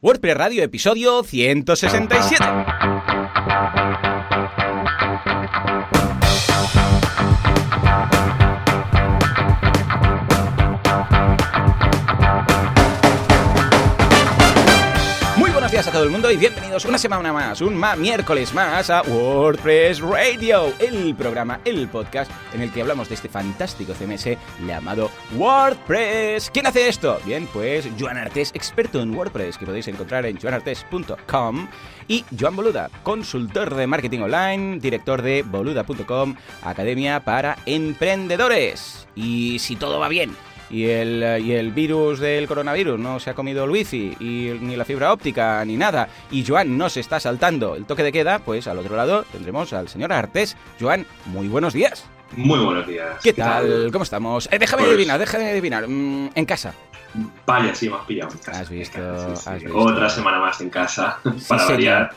WordPress Radio, episodio 167. Todo el mundo y bienvenidos una semana más, un ma miércoles más a WordPress Radio, el programa, el podcast en el que hablamos de este fantástico CMS llamado WordPress. ¿Quién hace esto? Bien, pues Joan Artés, experto en WordPress, que podéis encontrar en joanartes.com y Joan Boluda, consultor de marketing online, director de boluda.com, academia para emprendedores. Y si todo va bien, y el, y el virus del coronavirus no se ha comido el wifi y ni la fibra óptica ni nada y Joan no se está saltando el toque de queda, pues al otro lado tendremos al señor Artés. Joan, muy buenos días. Muy buenos días. ¿Qué, tal? ¿Cómo estamos? Eh, déjame Pues- adivinar, déjame adivinar. Mm, en casa. Vaya, sí, me has pillado en casa. Has visto, En casa, sí, sí. has visto. Otra semana más en casa, para Sí, variar.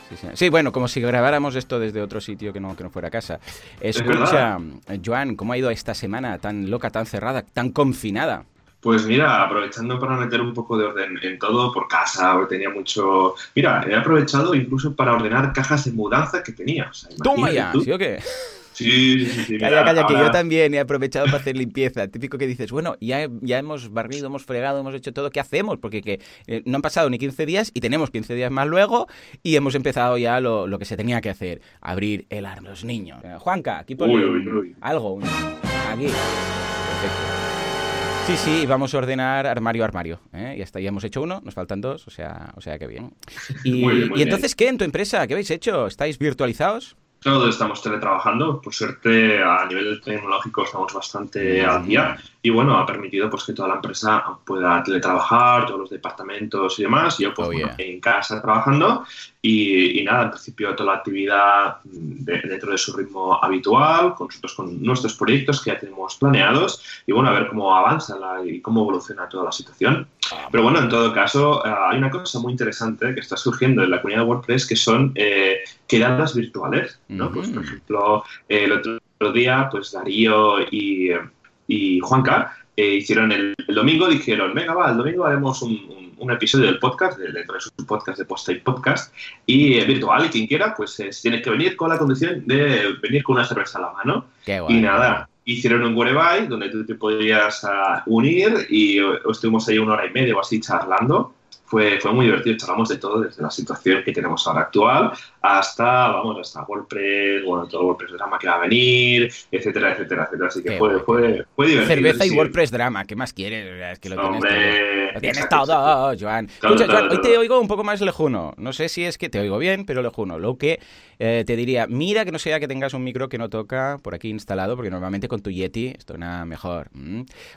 bueno, como si grabáramos esto desde otro sitio que no, que no fuera casa. Escucha, verdad. Joan, ¿cómo ha ido esta semana tan loca, tan cerrada, tan confinada? Pues mira, aprovechando para meter un poco de orden en todo por casa, porque tenía mucho... Mira, he aprovechado incluso para ordenar cajas de mudanza que tenía. O sea, ¡Toma ya! ¿Sí o qué? Sí, sí, sí. Calla, calla, que yo también he aprovechado para hacer limpieza. Típico que dices, bueno, ya, ya hemos barrido, hemos fregado, hemos hecho todo, ¿qué hacemos? Porque que, eh, no han pasado ni 15 días y tenemos 15 días más luego y hemos empezado ya lo, lo que se tenía que hacer, abrir el arma a los niños. Eh, Juanca, aquí pone Uy, uy, uy. algo, un- aquí. Perfecto. Sí, sí, vamos a ordenar armario a armario. ¿eh? Y hasta ya hemos hecho uno, nos faltan dos, o sea, o sea que bien. Y, Muy bien, muy y entonces, ¿qué en tu empresa? ¿Qué habéis hecho? ¿Estáis virtualizados? Todos estamos teletrabajando, por suerte a nivel tecnológico estamos bastante al día. Y bueno, ha permitido pues que toda la empresa pueda teletrabajar, todos los departamentos y demás, yo pues Oh, bueno, en casa trabajando y, y nada, en principio toda la actividad de- dentro de su ritmo habitual, con nosotros con nuestros proyectos que ya tenemos planeados y bueno, a ver cómo avanza la- y cómo evoluciona toda la situación. Pero bueno, en todo caso, eh, hay una cosa muy interesante que está surgiendo en la comunidad de WordPress que son eh, quedadas virtuales, ¿no? Ujú. Pues, por ejemplo, eh, el otro día, pues Darío y, y Juanca eh, hicieron el, el domingo, dijeron, venga, va, el domingo haremos un, un- un episodio del podcast, de- dentro de su podcast de Post Podcast, y eh, virtual, y quien quiera, pues eh, tiene que venir con la condición de venir con una cerveza a la mano. Qué guay. Y nada, hicieron un whereby donde tú te podías ah, unir y eh, estuvimos ahí una hora y media o así charlando. Fue, fue muy divertido, charlamos de todo, desde la situación que tenemos ahora actual hasta, vamos, hasta WordPress, bueno, todo WordPress drama que va a venir, etcétera, etcétera, etcétera. Así que Qué fue, fue, fue divertido. Cerveza y. WordPress drama, ¿qué más quieres? Es que lo tienes. Hombre, tienes exacto, todo, Joan. Escucha, Joan, hoy te oigo un poco más lejuno. No sé si es que te oigo bien, pero lejuno. Lo que eh, te diría, mira que no sea que tengas un micro que no toca por aquí instalado, porque normalmente con tu Yeti esto nada mejor.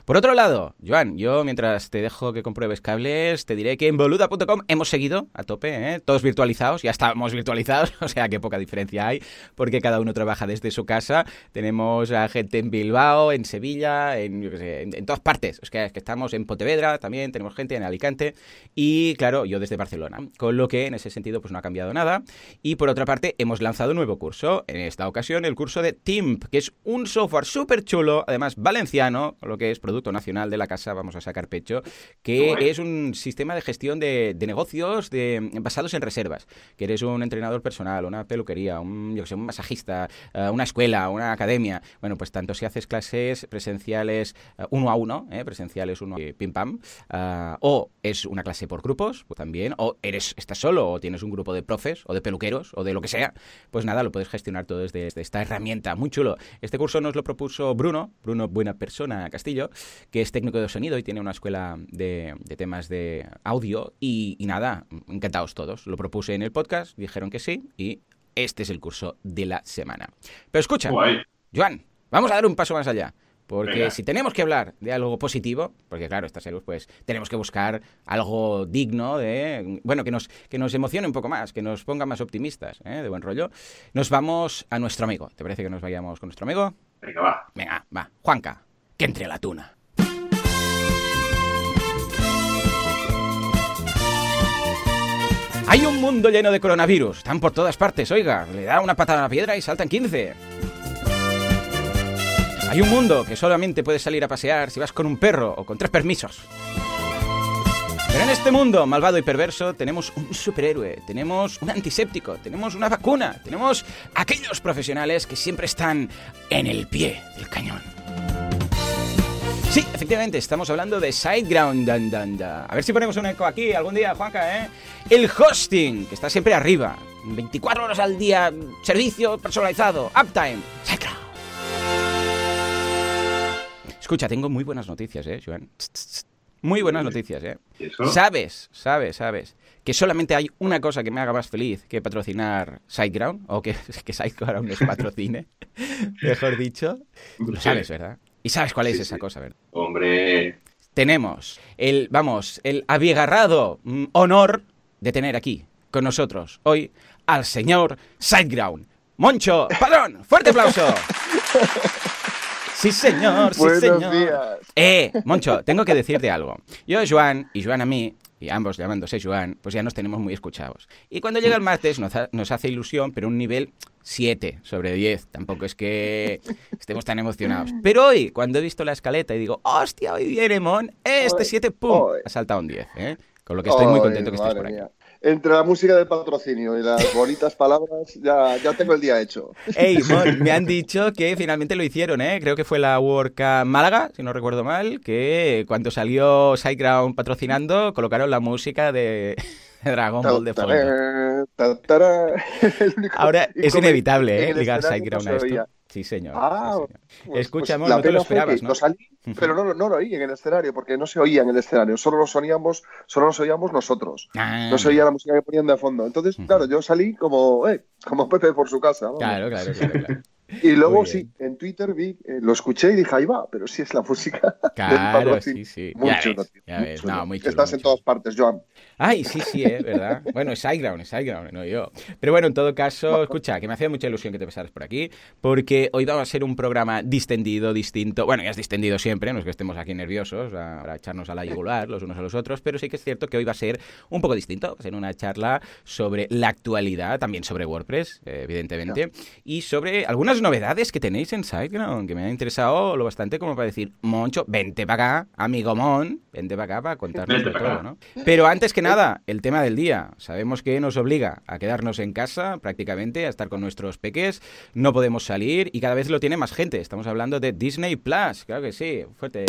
Por otro lado, Joan, yo mientras te dejo que compruebes cables, te diré que en boluda.com hemos seguido a tope, ¿eh? todos virtualizados, ya estábamos virtualizados, o sea que poca diferencia hay, porque cada uno trabaja desde su casa. Tenemos a gente en Bilbao, en Sevilla, en, yo qué sé, en, en todas partes. Es que, es que estamos en Pontevedra también, tenemos gente en Alicante y, claro, yo desde Barcelona. Con lo que en ese sentido pues no ha cambiado nada. Y por otra parte, hemos lanzado un nuevo curso. En esta ocasión, el curso de TIMP, que es un software súper chulo, además valenciano, lo que es producto nacional de la casa, vamos a sacar pecho, que es un sistema de gestión de, de negocios de, basados en reservas. Que eres un entrenador personal, una peluquería, un, yo sé, un masajista, eh, una escuela, una academia. Bueno, pues tanto si haces clases presenciales eh, uno a uno, eh, presenciales uno y pim pam, o es una clase por grupos, pues también, o eres estás solo, o tienes un grupo de profes, o de peluqueros, o de lo que sea, pues nada, lo puedes gestionar todo desde, desde esta herramienta, muy chulo. Este curso nos lo propuso Bruno, Bruno Buena Persona Castillo, que es técnico de sonido y tiene una escuela de, de temas de audio, y, y nada, encantados todos. Lo propuse en el podcast, dijeron que sí, y este es el curso de la semana. Pero escucha, Guay. Joan, vamos a dar un paso más allá. Porque Venga. si tenemos que hablar de algo positivo, porque claro, estas series, pues tenemos que buscar algo digno de. Bueno, que nos, que nos emocione un poco más, que nos ponga más optimistas, ¿eh? de buen rollo. Nos vamos a nuestro amigo. ¿Te parece que nos vayamos con nuestro amigo? Venga, va. Venga, va. Juanca, que entre la tuna. Hay un mundo lleno de coronavirus. Están por todas partes, oiga. Le da una patada a la piedra y saltan 15. Hay un mundo que solamente puedes salir a pasear si vas con un perro o con tres permisos. Pero en este mundo malvado y perverso tenemos un superhéroe, tenemos un antiséptico, tenemos una vacuna, tenemos aquellos profesionales que siempre están en el pie del cañón. Sí, efectivamente, estamos hablando de SiteGround. dan, dan, da. A ver si ponemos un eco aquí algún día, Juanca, ¿eh? El hosting, que está siempre arriba. 24 horas al día, servicio personalizado, uptime, SiteGround. Escucha, tengo muy buenas noticias, ¿eh, Joan? Muy buenas noticias, ¿eh? ¿Y eso? Sabes, sabes, sabes que solamente hay una cosa que me haga más feliz que patrocinar SiteGround, o que, que SiteGround nos patrocine, mejor dicho. Lo sabes, ¿verdad? Y sabes cuál es Sí, esa sí. cosa, ¿verdad? Hombre, tenemos el, vamos, el abigarrado mm, honor de tener aquí con nosotros hoy al señor Sideground. Moncho, Padrón, fuerte aplauso. Sí, señor, sí, Buenos señor. días. Eh, Moncho, tengo que decirte algo. Yo, Joan, y Joan a mí, y ambos llamándose Joan, pues ya nos tenemos muy escuchados. Y cuando llega el martes nos, ha- nos hace ilusión, pero un nivel 7 sobre 10. Tampoco es que estemos tan emocionados. Pero hoy, cuando he visto la escaleta y digo, hostia, hoy viene Mon, este Ay, 7, pum, ha saltado un 10. ¿eh? Con lo que estoy muy contento que estés por aquí. mía. Entre la música del patrocinio y las bonitas palabras, ya, ya tengo el día hecho. Ey, Mon, me han dicho que finalmente lo hicieron, ¿eh? Creo que fue la World Cup Málaga, si no recuerdo mal, que cuando salió Sideground patrocinando, colocaron la música de Dragon Ball de fondo. Ahora es inevitable, ¿eh? Ligar Sideground a esto. Sí, señor. Ah, sí, señor. pues- Escuchamos, pues la no te lo esperabas, ¿no? lo salí, pero no, no lo oí en el escenario, porque no se oía en el escenario, solo nos oíamos, solo nos oíamos nosotros. Ah, No se oía la música que ponían de fondo. Entonces, claro, yo salí como, eh, como Pepe por su casa. vamos. Claro, claro, claro. claro. Y luego sí, en Twitter vi, eh, lo escuché y dije, ahí va, pero sí es la música Claro, sí, sí. Muy Ya chulo, ves, tío, ya muy ves. chulo. No, muy chulo, Estás muy en todas partes, Joan. Ay, sí, sí, es verdad. Bueno, es Sideground, es Sideground, no yo. Pero bueno, en todo caso, escucha, que me hacía mucha ilusión que te pasaras por aquí, porque hoy va a ser un programa distendido, distinto. Bueno, ya es distendido siempre, no es que estemos aquí nerviosos para echarnos a la yugular los unos a los otros, pero sí que es cierto que hoy va a ser un poco distinto. Va a ser una charla sobre la actualidad, también sobre WordPress, eh, evidentemente, y sobre algunas novedades que tenéis en Sideground, que me han interesado lo bastante como para decir, Moncho, vente para acá, amigo Mon, vente para acá para contarnos de todo. ¿no? Pero antes que nada, el tema del día. Sabemos que nos obliga a quedarnos en casa prácticamente, a estar con nuestros peques. No podemos salir y cada vez lo tiene más gente. Estamos hablando de Disney Plus, claro que sí. Fuerte.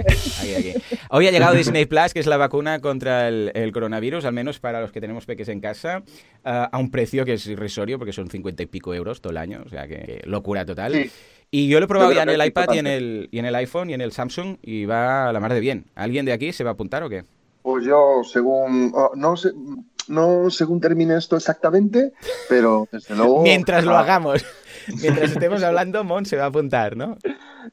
Aquí, aquí. Hoy ha llegado Disney Plus, que es la vacuna contra el, el coronavirus, al menos para los que tenemos peques en casa, ah, a un precio que es irrisorio porque son 50 y pico euros todo el año. O sea que, que locura total. Sí. Y yo lo he probado ya en el iPad y en el, y en el iPhone y en el Samsung y va a la mar de bien. ¿Alguien de aquí se va a apuntar o qué? Pues yo, según, oh, no sé, no según termine esto exactamente, pero desde luego. Mientras lo Ah, hagamos. Mientras estemos hablando, Mon se va a apuntar, ¿no?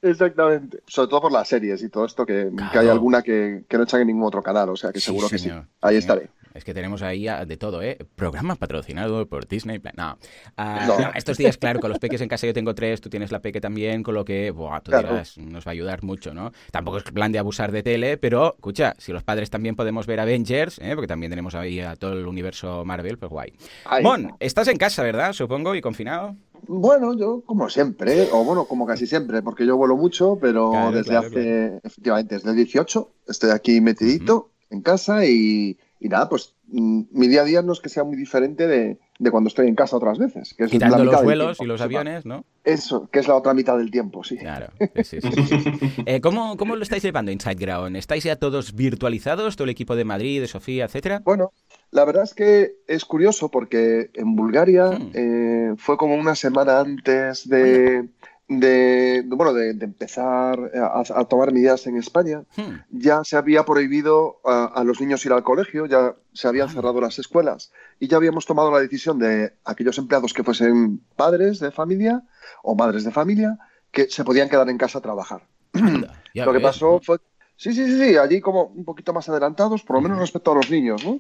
Exactamente. Sobre todo por las series y todo esto, que, Claro. que hay alguna que, que no echan en ningún otro canal, o sea que Sí, seguro que sí. Ahí Sí, estaré. Es que tenemos ahí de todo, ¿eh? Programa patrocinado por Disney. No. Ah, No. no, estos días, claro, con los peques en casa yo tengo tres, tú tienes la peque también, con lo que, buah, tú Claro. dirás, nos va a ayudar mucho, ¿no? Tampoco es plan de abusar de tele, pero, escucha, si los padres también podemos ver Avengers, ¿eh? Porque también tenemos ahí a todo el universo Marvel, pues guay. Ahí Mon, está. estás en casa, ¿verdad? Supongo, y confinado. Bueno, yo como siempre, o bueno, como casi siempre, porque yo vuelo mucho, pero Claro, desde claro, hace, efectivamente, desde el 18 estoy aquí metidito en casa y, y nada, pues mm, mi día a día no es que sea muy diferente de, de cuando estoy en casa otras veces. Que es la Quitando mitad los vuelos tiempo, y los aviones, ¿no? Eso, que es la otra mitad del tiempo, sí. Claro, sí, sí, sí, sí. Eh, ¿cómo, ¿Cómo lo estáis llevando Inside Ground? ¿Estáis ya todos virtualizados? ¿Todo el equipo de Madrid, de Sofía, etcétera? Bueno, la verdad es que es curioso porque en Bulgaria Hmm. eh, fue como una semana antes de, de- de, bueno, de, de empezar a, a tomar medidas en España. Hmm, Ya se había prohibido a, a los niños ir al colegio, ya se habían Ah. cerrado las escuelas y ya habíamos tomado la decisión de aquellos empleados que fuesen padres de familia o madres de familia que se podían quedar en casa a trabajar. ya Lo que pasó fue... Sí, sí, sí, sí, allí como un poquito más adelantados, por lo menos respecto a los niños, ¿no?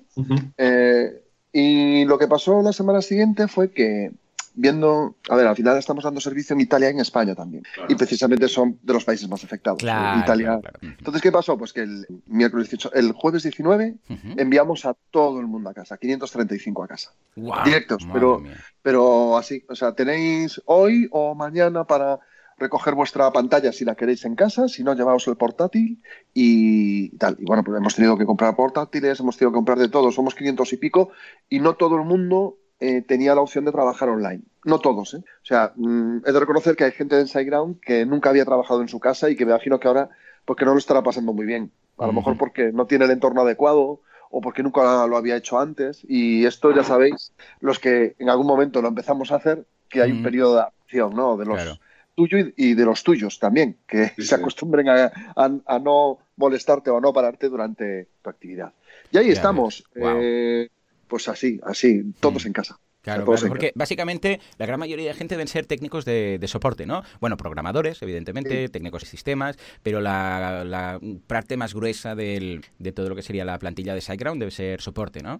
Eh, y lo que pasó la semana siguiente fue que, viendo, a ver, al final estamos dando servicio en Italia y en España también. Claro. Y precisamente son de los países más afectados. Claro, Italia. claro, claro. Ujú, Entonces, ¿qué pasó? Pues que el miércoles 18, el jueves 19 ujú. enviamos a todo el mundo a casa, 535 a casa. Guau, directos, pero- mía. Pero así, o sea, tenéis hoy o mañana para recoger vuestra pantalla si la queréis en casa, si no, llevaos el portátil y tal. Y bueno, pues hemos tenido que comprar portátiles, hemos tenido que comprar de todo, somos 500 y pico y no todo el mundo eh, tenía la opción de trabajar online. No todos, ¿eh? O sea, mm, he de reconocer que hay gente de SiteGround que nunca había trabajado en su casa y que me imagino que ahora, porque no lo estará pasando muy bien. A lo mejor porque no tiene el entorno adecuado o porque nunca lo había hecho antes. Y esto ya sabéis, los que en algún momento lo empezamos a hacer, que hay un periodo de adaptación, ¿no? De los tuyos y, de los tuyos también, que se acostumbren a, no molestarte o a no pararte durante tu actividad. Y ahí estamos. Eh, pues así, así, todos en casa. Claro, porque básicamente la gran mayoría de gente deben ser técnicos de, soporte, ¿no? Bueno, programadores, evidentemente, técnicos de sistemas, pero la, parte más gruesa de todo lo que sería la plantilla de SiteGround debe ser soporte, ¿no?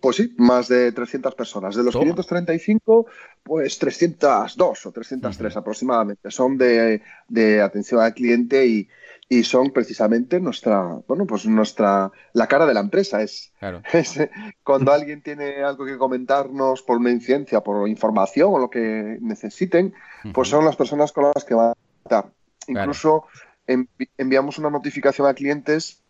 Pues sí, más de 300 personas. De los 535, pues 302 o 303 aproximadamente son de, de atención al cliente y, y son precisamente nuestra, bueno, pues nuestra, la cara de la empresa. Es, eh, cuando alguien tiene algo que comentarnos por una incidencia, por información o lo que necesiten, pues son las personas con las que van a estar. Incluso enviamos una notificación a clientes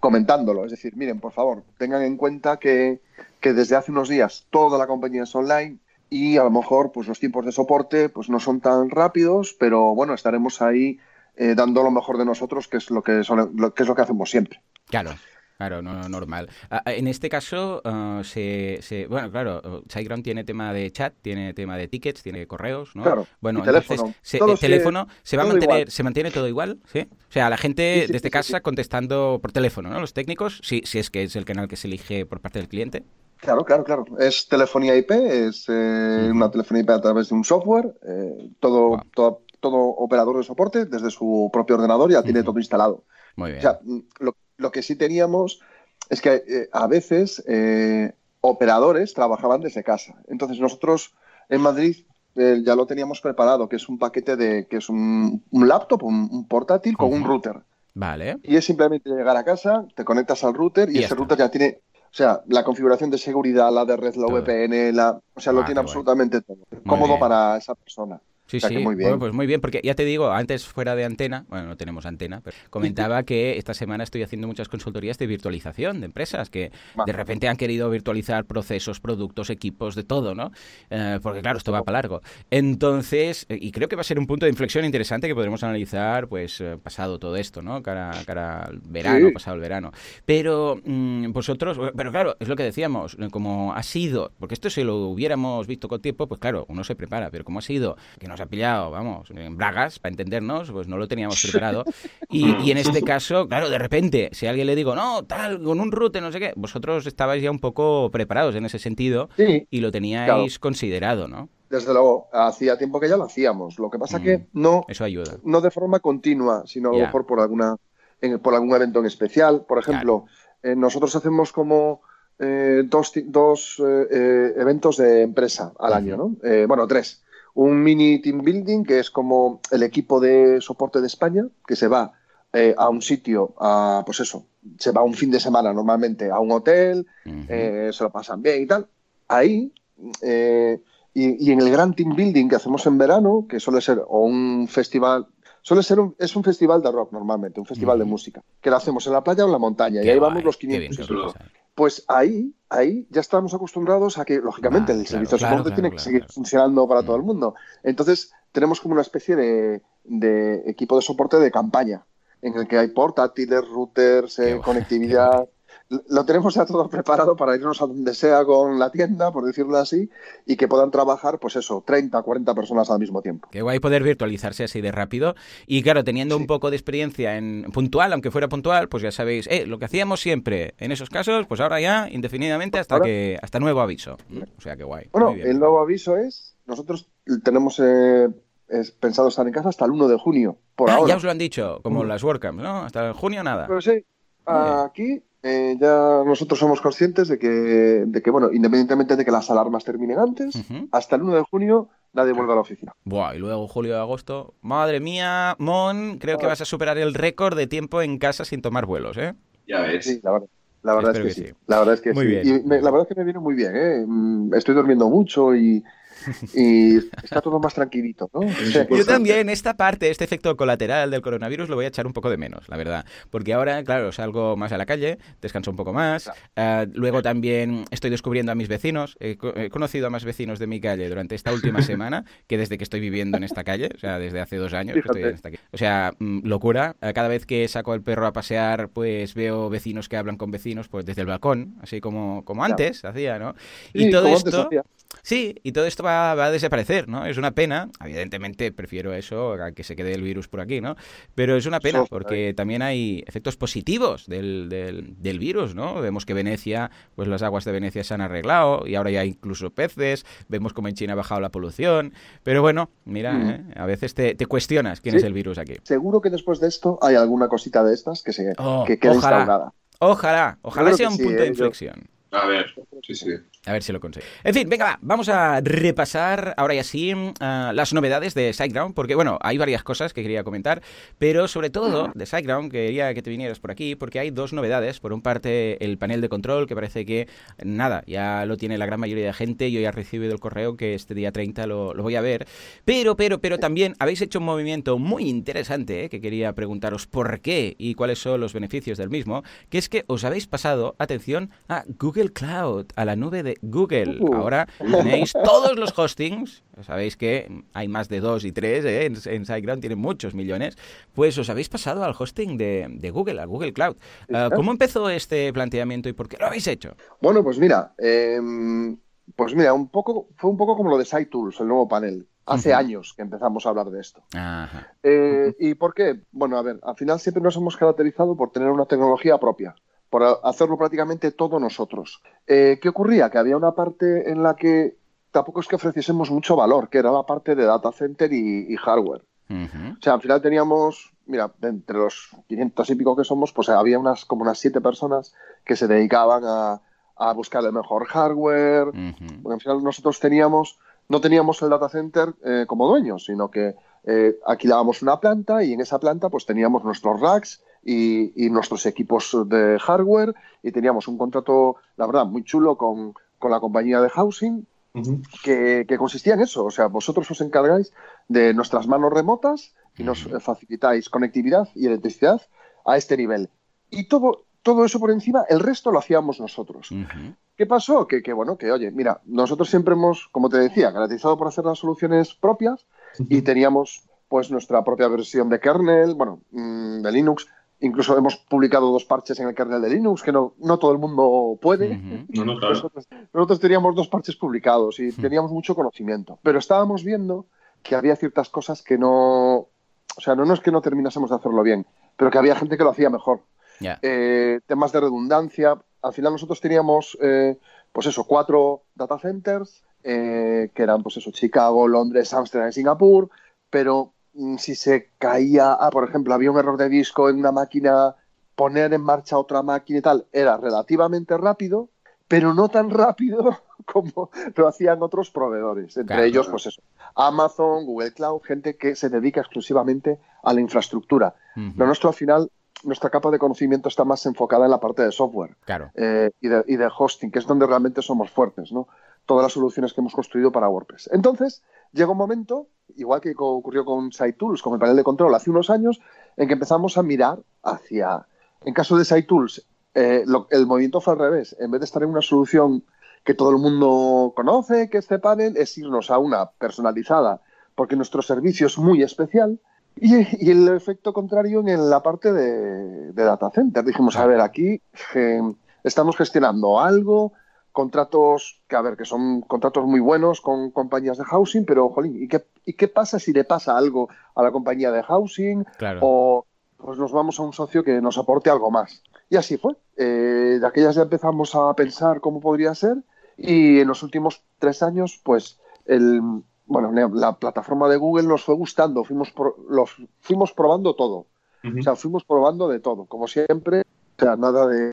comentándolo. Es decir, miren, por favor, tengan en cuenta que, que desde hace unos días toda la compañía es online, y a lo mejor pues los tiempos de soporte pues no son tan rápidos, pero bueno, estaremos ahí eh, dando lo mejor de nosotros, que es lo que, lo, que es lo que hacemos siempre. Claro. Claro, no, normal. Ah, ah, en este caso, ah, se, bueno, claro, SiteGround tiene tema de chat, tiene tema de tickets, tiene correos, ¿no? Claro, bueno, teléfono. Se, el teléfono se va a mantener, se mantiene todo igual, ¿sí? O sea, la gente desde casa contestando por teléfono, ¿no? Los técnicos, si, si es que es el canal que se elige por parte del cliente. Claro, claro, claro. Es telefonía IP, es eh, una telefonía IP a través de un software, eh, todo, todo todo operador de soporte desde su propio ordenador ya tiene todo instalado. Muy bien. O sea, lo, que sí teníamos es que eh, a veces eh, operadores trabajaban desde casa. Entonces nosotros en Madrid eh, ya lo teníamos preparado, que es un paquete de, que es un, laptop, un, portátil con un router. Vale. Y es simplemente llegar a casa, te conectas al router y, ese router ya tiene o sea, la configuración de seguridad, la de red, la VPN, la, o sea, lo ah, tiene absolutamente todo. Cómodo para esa persona. Sí, sí, muy bien. Bueno, pues muy bien, porque ya te digo, antes fuera de antena, bueno, no tenemos antena, pero comentaba que esta semana estoy haciendo muchas consultorías de virtualización de empresas que de repente han querido virtualizar procesos, productos, equipos, de todo, ¿no? Eh, porque claro, esto va para largo. Entonces, y creo que va a ser un punto de inflexión interesante que podremos analizar, pues, eh, pasado todo esto, ¿no? Cara, cara al verano, pasado el verano. Pero mm, vosotros, pero claro, es lo que decíamos, como ha sido, porque esto si lo hubiéramos visto con tiempo, pues claro, uno se prepara, pero como ha sido que nos ha pillado, vamos, en bragas, para entendernos, pues no lo teníamos preparado. Y, en este caso, claro, de repente, si a alguien le digo, no, tal, con un route, no sé qué, vosotros estabais ya un poco preparados en ese sentido y lo teníais considerado, ¿no? Desde luego, hacía tiempo que ya lo hacíamos. Lo que pasa que mm, no, Eso ayuda. no de forma continua, sino a lo mejor por alguna por algún evento en especial. Por ejemplo, eh, nosotros hacemos como eh, dos, dos eh, eventos de empresa al año, ¿no? bueno, tres un mini team building que es como el equipo de soporte de España que se va eh, a un sitio, a, pues eso, se va un fin de semana normalmente a un hotel, eh, se lo pasan bien y tal. Ahí, eh, y, en el gran team building que hacemos en verano, que suele ser o un festival, suele ser un, es un festival de rock normalmente, un festival de música, que lo hacemos en la playa o en la montaña, y ahí vamos los 500 pues ahí, ahí ya estamos acostumbrados a que, lógicamente, el servicio de soporte tiene que seguir funcionando para todo el mundo. Entonces, tenemos como una especie de, equipo de soporte de campaña, en el que hay portátiles, routers, eh, conectividad, lo tenemos ya todo preparado para irnos a donde sea con la tienda, por decirlo así, y que puedan trabajar, pues eso, 30, 40 personas al mismo tiempo. Qué guay poder virtualizarse así de rápido. Y claro, teniendo un poco de experiencia en puntual, aunque fuera puntual, pues ya sabéis, eh, lo que hacíamos siempre en esos casos, pues ahora ya indefinidamente hasta que hasta nuevo aviso. O sea, qué guay. Bueno, el nuevo aviso es, nosotros tenemos eh, pensado estar en casa hasta el 1 de junio, por ah, ahora. Ya os lo han dicho, como las WordCamps, ¿no? Hasta el junio nada. Pues sí, aquí eh, ya nosotros somos conscientes de que, de que, bueno, independientemente de que las alarmas terminen antes, hasta el 1 de junio nadie vuelve a la oficina. Buah, y luego julio y agosto. Madre mía, Mon, creo que vas a superar el récord de tiempo en casa sin tomar vuelos, ¿eh? Ya ves. Sí, la verdad. La verdad es que, sí. La verdad es que muy Bien. la verdad es que me viene muy bien, ¿eh? Mm, estoy durmiendo mucho y, y está todo más tranquilito, ¿no? Yo también, esta parte, este efecto colateral del coronavirus lo voy a echar un poco de menos, la verdad. Porque ahora, claro, salgo más a la calle, descanso un poco más. Eh, luego también estoy descubriendo a mis vecinos. He, conocido a más vecinos de mi calle durante esta última semana que desde que estoy viviendo en esta calle, o sea, desde hace dos años que estoy en esta calle. O sea, mm, locura. Eh, cada vez que saco al perro a pasear, pues veo vecinos que hablan con vecinos, pues desde el balcón, así como, como antes hacía, ¿no? Y todo esto... Sí, y todo esto va, a desaparecer, ¿no? Es una pena, evidentemente prefiero eso a que se quede el virus por aquí, ¿no? Pero es una pena porque también hay efectos positivos del, del, virus, ¿no? Vemos que Venecia, pues las aguas de Venecia se han arreglado y ahora ya hay incluso peces, vemos como en China ha bajado la polución, pero bueno, mira, mm. ¿eh? a veces te, cuestionas quién es el virus aquí. Seguro que después de esto hay alguna cosita de estas que, se, oh, que. Ojalá, ojalá sea un punto de ¿eh? inflexión. A ver, sí, sí. A ver si lo consigo. En fin, venga, vamos a repasar ahora ya sí uh, las novedades de SiteGround, porque bueno, hay varias cosas que quería comentar, pero sobre todo de SiteGround quería que te vinieras por aquí, porque hay dos novedades. Por un parte, el panel de control, que parece que nada, ya lo tiene la gran mayoría de gente. Yo ya he recibido el correo que este día 30 lo, voy a ver. Pero, pero, pero también habéis hecho un movimiento muy interesante, eh, que quería preguntaros por qué y cuáles son los beneficios del mismo, que es que os habéis pasado, atención, a Google Cloud, a la nube de Google. Uh. Ahora tenéis todos los hostings, sabéis que hay más de dos y tres ¿eh? en, en SiteGround, tienen muchos millones, pues os habéis pasado al hosting de, Google, al Google Cloud. Ah, ¿Cómo empezó este planteamiento y por qué lo habéis hecho? Bueno, pues mira, em, pues mira, un poco, fue un poco como lo de SiteTools, el nuevo panel. Hace años que empezamos a hablar de esto. Eh, ¿Y por qué? Bueno, a ver, al final siempre nos hemos caracterizado por tener una tecnología propia por hacerlo prácticamente todo nosotros. Eh, ¿Qué ocurría? Que había una parte en la que tampoco es que ofreciésemos mucho valor, que era la parte de data center y, hardware. O sea, al final teníamos, mira, entre los 500 y pico que somos, pues había unas como unas siete personas que se dedicaban a, buscar el mejor hardware. Porque al final nosotros teníamos, no teníamos el data center eh, como dueños, sino que eh, alquilábamos una planta y en esa planta pues teníamos nuestros racks y, nuestros equipos de hardware y teníamos un contrato, la verdad, muy chulo con, la compañía de housing que, consistía en eso. O sea, vosotros os encargáis de nuestras manos remotas y nos facilitáis conectividad y electricidad a este nivel. Y todo, todo eso por encima, el resto lo hacíamos nosotros. ¿Qué pasó? Que, que, bueno, que oye, mira, nosotros siempre hemos, como te decía, garantizado por hacer las soluciones propias y teníamos pues nuestra propia versión de kernel, bueno, mm, de Linux, Incluso hemos publicado dos parches en el kernel de Linux, que no, no todo el mundo puede. nosotros, teníamos dos parches publicados y teníamos mucho conocimiento. Pero estábamos viendo que había ciertas cosas que no. O sea, no, es que no terminásemos de hacerlo bien, pero que había gente que lo hacía mejor. Eh, temas de redundancia. Al final nosotros teníamos, eh, pues eso, cuatro data centers, eh, que eran, pues eso, Chicago, Londres, Amsterdam y Singapur, pero si se caía, ah, por ejemplo, había un error de disco en una máquina, poner en marcha otra máquina y tal, era relativamente rápido, pero no tan rápido como lo hacían otros proveedores, entre ellos, pues eso, Amazon, Google Cloud, gente que se dedica exclusivamente a la infraestructura. Lo nuestro al final, nuestra capa de conocimiento está más enfocada en la parte de software eh, y, de, y, de, hosting, que es donde realmente somos fuertes, ¿no? Todas las soluciones que hemos construido para WordPress. Entonces, llega un momento igual que ocurrió con SiteTools, con el panel de control hace unos años, en que empezamos a mirar hacia, en caso de SiteTools, eh, el movimiento fue al revés. En vez de estar en una solución que todo el mundo conoce, que este panel, es irnos a una personalizada, porque nuestro servicio es muy especial. Y, el efecto contrario en la parte de, de data center. Dijimos, a ver, aquí estamos gestionando algo contratos que, a ver, que son contratos muy buenos con compañías de housing, pero, jolín, ¿y qué, ¿y qué pasa si le pasa algo a la compañía de housing? O pues nos vamos a un socio que nos aporte algo más. Y así fue. Eh, de aquellas ya empezamos a pensar cómo podría ser y en los últimos tres años, pues, el, bueno, la plataforma de Google nos fue gustando, fuimos, los, fuimos probando todo. O sea, fuimos probando de todo, como siempre. O sea, nada de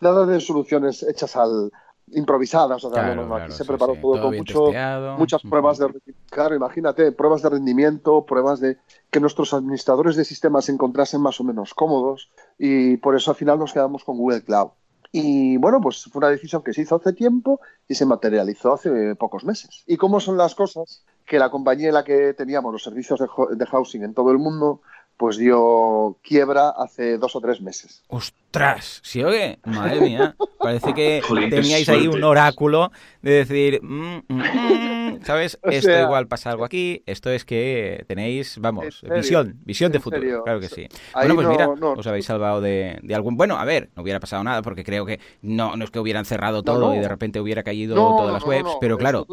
nada de soluciones hechas al improvisadas. O sea, aquí se preparó todo, con mucho, muchas pruebas de claro, imagínate, pruebas de rendimiento, pruebas de que nuestros administradores de sistemas se encontrasen más o menos cómodos y por eso al final nos quedamos con Google Cloud. Y bueno, pues fue una decisión que se hizo hace tiempo y se materializó hace pocos meses. ¿Y cómo son las cosas? Que la compañía en la que teníamos los servicios de, housing en todo el mundo, pues dio quiebra hace dos o tres meses. ¡Ostras! ¿Sí oye? Madre mía. Parece que teníais ahí un oráculo de decir, mm, mm, mm, ¿sabes? esto igual pasa algo aquí, esto es que tenéis, vamos, visión, visión de futuro. Claro que sí. bueno, pues mira, os habéis salvado de, algún... Bueno, a ver, no hubiera pasado nada porque creo que no, no es que hubieran cerrado todo y de repente hubiera caído todas las webs, pero claro...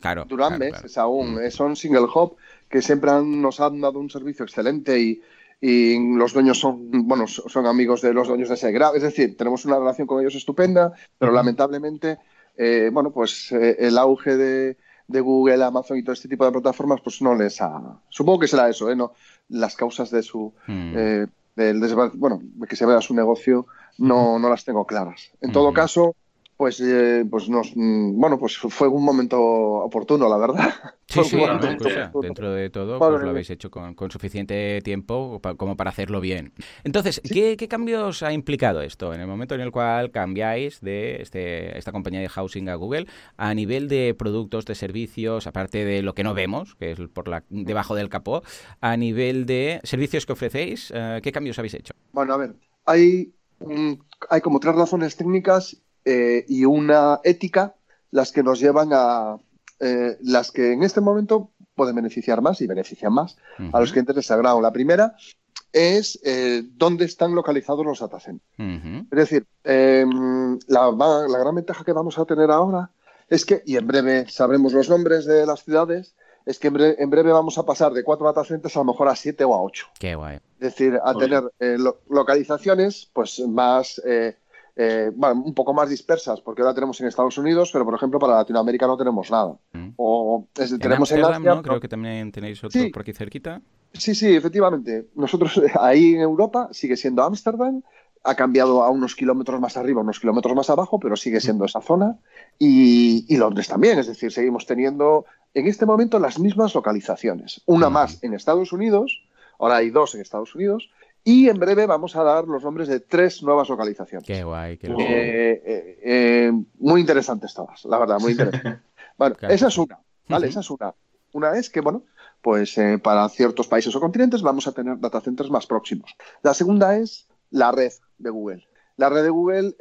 Claro, Duran meses aún. Son single hop que siempre nos han dado un servicio excelente y, los dueños son, bueno, son amigos de los dueños de Segra. Es decir, tenemos una relación con ellos estupenda, pero lamentablemente, eh, bueno, pues eh, el auge de, Google, Amazon y todo este tipo de plataformas, pues no les ha. Supongo que será eso, ¿eh? No, las causas de su. Hmm. Eh, del bueno, de que se vea su negocio, no, no las tengo claras. En todo caso, pues, eh, pues nos, mm, bueno, pues fue un momento oportuno, la verdad. Sí, sí, dentro de todo pues lo habéis hecho con, suficiente tiempo como para hacerlo bien. Entonces, ¿qué, cambios ha implicado esto en el momento en el cual cambiáis de este, esta compañía de housing a Google a nivel de productos, de servicios, aparte de lo que no vemos, que es por la, debajo del capó, a nivel de servicios que ofrecéis, eh, ¿qué cambios habéis hecho? Bueno, a ver, hay, hay como tres razones técnicas eh, y una ética las que nos llevan a eh, las que en este momento pueden beneficiar más y benefician más a los clientes de Sagrado. La primera es eh, dónde están localizados los data Es decir, em, la, gran ventaja que vamos a tener ahora es que, y en breve sabremos los nombres de las ciudades, es que en breve, vamos a pasar de cuatro data a lo mejor a siete o a ocho. Qué guay. Es decir, a tener localizaciones pues más eh, un poco más dispersas, porque ahora tenemos en Estados Unidos, pero por ejemplo para Latinoamérica no tenemos nada. Mm. O tenemos en Asia, Creo que también tenéis otro por aquí cerquita. Sí, sí, efectivamente. Nosotros ahí en Europa sigue siendo Ámsterdam, ha cambiado a unos kilómetros más arriba, unos kilómetros más abajo, pero sigue siendo esa zona. Y, y, Londres también, es decir, seguimos teniendo en este momento las mismas localizaciones. Una mm. más en Estados Unidos, ahora hay dos en Estados Unidos, y en breve vamos a dar los nombres de tres nuevas localizaciones. Qué guay, qué eh, eh, eh, muy interesantes todas, la verdad, muy interesantes. Bueno, esa es una, ¿vale? Esa es una. Una es que, bueno, pues para ciertos países o continentes vamos a tener data centers más próximos. La segunda es la red de Google. La red de Google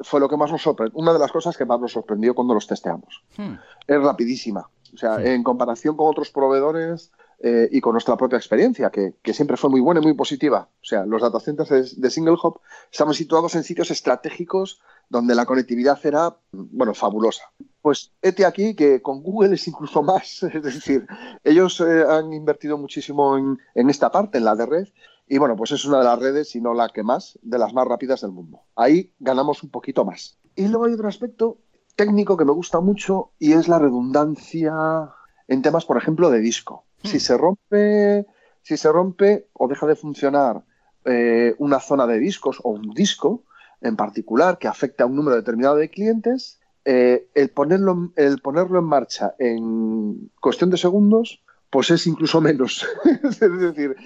fue lo que más nos sorprendió, una de las cosas que más nos sorprendió cuando los testeamos. Hmm. Es rapidísima. O sea, en comparación con otros proveedores, eh, y con nuestra propia experiencia, que, siempre fue muy buena y muy positiva. O sea, los data centers de, Single Hop estamos situados en sitios estratégicos donde la conectividad era, bueno, fabulosa. Pues este aquí que con Google es incluso más, es decir, ellos eh, han invertido muchísimo en, en esta parte, en la de red, y bueno, pues es una de las redes, si no la que más, de las más rápidas del mundo. Ahí ganamos un poquito más. Y luego hay otro aspecto técnico que me gusta mucho y es la redundancia en temas, por ejemplo, de disco. Si hmm. se rompe, si se rompe o deja de funcionar eh, una zona de discos o un disco en particular que afecta a un número determinado de clientes, eh, el, ponerlo, el ponerlo en marcha en cuestión de segundos, pues es incluso menos. es decir,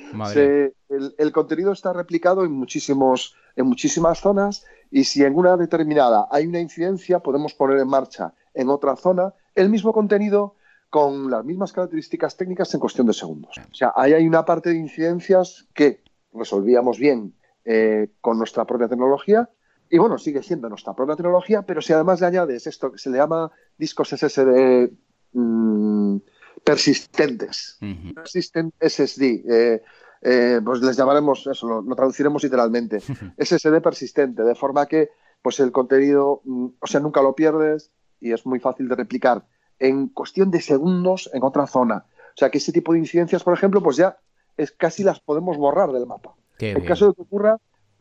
el, contenido está replicado en, muchísimos, en muchísimas zonas y si en una determinada hay una incidencia, podemos poner en marcha en otra zona el mismo contenido con las mismas características técnicas en cuestión de segundos. O sea, ahí hay una parte de incidencias que resolvíamos bien eh, con nuestra propia tecnología. Y bueno, sigue siendo nuestra propia tecnología, pero si además le añades esto que se le llama discos SSD mm, persistentes, persistent SSD, eh, eh, pues les llamaremos eso, lo, traduciremos literalmente, SSD persistente, de forma que pues el contenido, mm, o sea, nunca lo pierdes y es muy fácil de replicar en cuestión de segundos en otra zona. O sea que ese tipo de incidencias, por ejemplo, pues ya es casi las podemos borrar del mapa. en caso de que ocurra,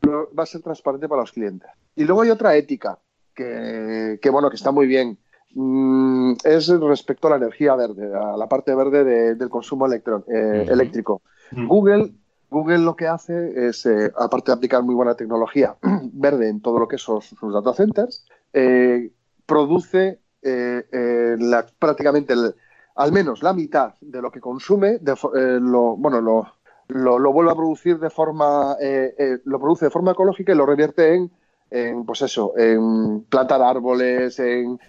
va a ser transparente para los clientes. Y luego hay otra ética que, bueno, que está muy bien. Mm, es respecto a la energía verde, a la parte verde del consumo eh, eléctrico. Google, Google lo que hace es, eh, aparte de aplicar muy buena tecnología verde en todo lo que son sus data centers, eh, produce eh, eh, prácticamente al menos la mitad de lo que consume, eh, lo, bueno, lo, vuelve a producir de forma, lo produce de forma ecológica y lo revierte en en, pues eso, en plantar árboles, en,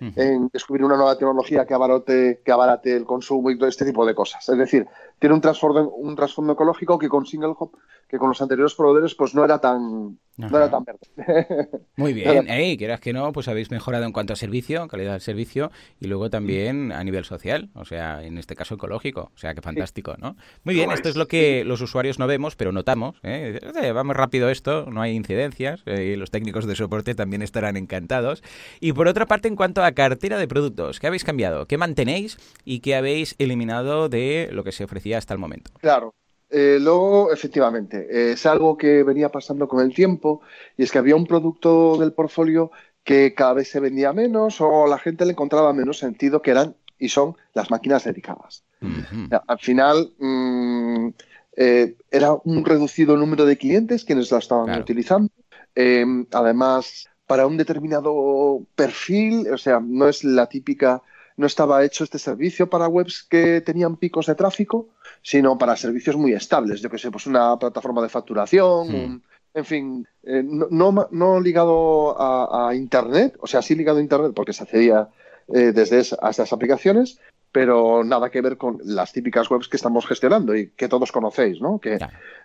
descubrir una nueva tecnología que abarate, que abarate el consumo y todo este tipo de cosas. Es decir, tiene un trasfondo, un trasfondo ecológico que con Single Hop, que con los anteriores proveedores, pues no era tan, no era tan verde. Muy bien, hey, quieras que no, pues habéis mejorado en cuanto a servicio, calidad del servicio, y luego también a nivel social, o sea, en este caso ecológico, o sea, que fantástico, ¿no? Muy bien, esto es lo que los usuarios no vemos, pero notamos, ¿eh? va muy rápido esto, no hay incidencias, eh, y los técnicos de soporte también estarán encantados. Y por otra parte, en cuanto a cartera de productos, ¿qué habéis cambiado? ¿Qué mantenéis y qué habéis eliminado de lo que se ofrecía hasta el momento? Claro, eh, luego, efectivamente, es algo que venía pasando con el tiempo y es que había un producto del portfolio que cada vez se vendía menos o la gente le encontraba menos sentido que eran y son las máquinas dedicadas. Al final, mm, eh, era un reducido número de clientes quienes la estaban utilizando. Em, además, para un determinado perfil, o sea, no es la típica, no estaba hecho este servicio para webs que tenían picos de tráfico, sino para servicios muy estables, yo que sé, pues una plataforma de facturación, en fin, eh, no, no, ligado a, Internet, o sea, sí ligado a Internet porque se accedía eh, desde a estas aplicaciones, pero nada que ver con las típicas webs que estamos gestionando y que todos conocéis, ¿no? Que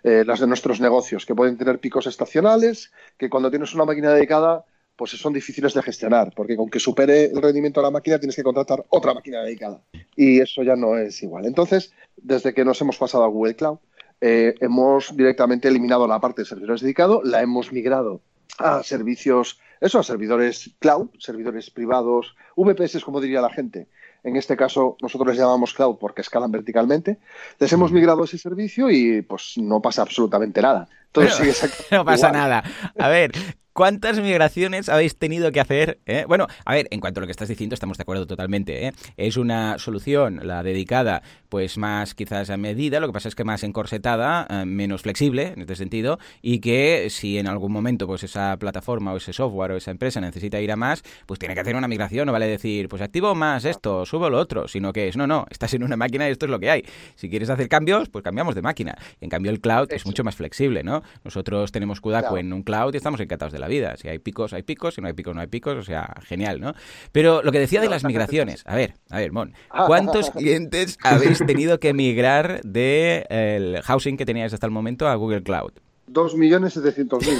eh, las de nuestros negocios, que pueden tener picos estacionales, que cuando tienes una máquina dedicada pues son difíciles de gestionar, porque con que supere el rendimiento de la máquina tienes que contratar otra máquina dedicada. Y eso ya no es igual. Entonces, desde que nos hemos pasado a Google Cloud, eh, hemos directamente eliminado la parte de servidores dedicados, la hemos migrado a servicios, eso, a servidores cloud, servidores privados, VPS, como diría la gente. En este caso, nosotros les llamamos cloud porque escalan verticalmente. Les hemos migrado ese servicio y pues no pasa absolutamente nada. no pasa nada. A ver, ¿Cuántas migraciones habéis tenido que hacer? Eh? Bueno, a ver, en cuanto a lo que estás diciendo, estamos de acuerdo totalmente. ¿eh? Es una solución, la dedicada, pues más quizás a medida, lo que pasa es que más encorsetada, eh, menos flexible en este sentido, y que si en algún momento pues esa plataforma o ese software o esa empresa necesita ir a más, pues tiene que hacer una migración, no vale decir, pues activo más esto, subo lo otro, sino que es, no, no, estás en una máquina y esto es lo que hay. Si quieres hacer cambios, pues cambiamos de máquina. En cambio, el cloud es mucho más flexible, ¿no? Nosotros tenemos Kudaku en un cloud y estamos encantados de la vida. Si hay picos, hay picos, si no hay picos, no hay picos, o sea, genial, ¿no? Pero lo que decía de las migraciones, a ver, a ver, Mon, ah. ¿cuántos clientes habéis tenido que migrar del housing que teníais hasta el momento a Google Cloud? Dos millones setecientos mil.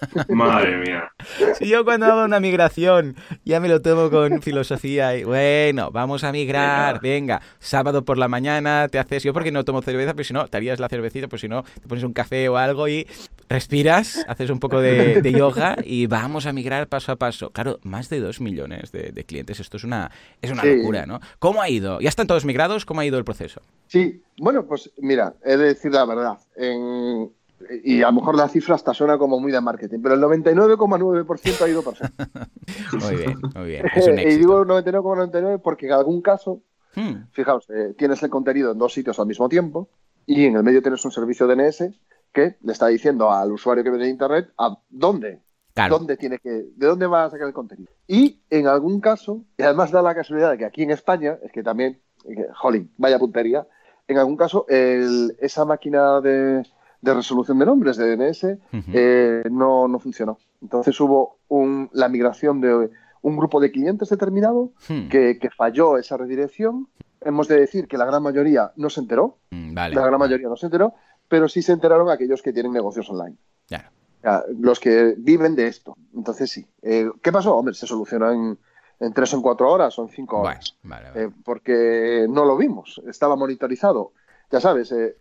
Madre mía. Si yo cuando hago una migración ya me lo tomo con filosofía y bueno, vamos a migrar, venga, sábado por la mañana te haces, yo porque no tomo cerveza, pero si no, te harías la cervecita, pues si no, te pones un café o algo y respiras, haces un poco de, yoga y vamos a migrar paso a paso. Claro, más de dos millones de, clientes, esto es una, es una locura, ¿no? ¿Cómo ha ido? ¿Ya están todos migrados? ¿Cómo ha ido el proceso? Sí, bueno, pues mira, he de decir la verdad. En, y a lo mejor la cifra hasta suena como muy de marketing, pero el 99,9% ha ido perfecto. muy bien, muy bien. y digo 99,99 porque en algún caso, hmm. fijaos, eh, tienes el contenido en dos sitios al mismo tiempo y en el medio tienes un servicio DNS que le está diciendo al usuario que ve de Internet a dónde, dónde tiene que, de dónde va a sacar el contenido. Y en algún caso, y además da la casualidad de que aquí en España, es que también, jolín, vaya puntería, en algún caso esa máquina de de resolución de nombres de DNS eh, no, no, funcionó. Entonces hubo un, la migración de un grupo de clientes determinado hmm. que, falló esa redirección. Hemos de decir que la gran mayoría no se enteró. Mm, la gran mayoría no se enteró, pero sí se enteraron aquellos que tienen negocios online. los que viven de esto. Entonces sí. Eh, ¿Qué pasó? Hombre, se solucionó en, en tres o en cuatro horas o en cinco horas. Eh, porque no lo vimos. Estaba monitorizado. Ya sabes, eh,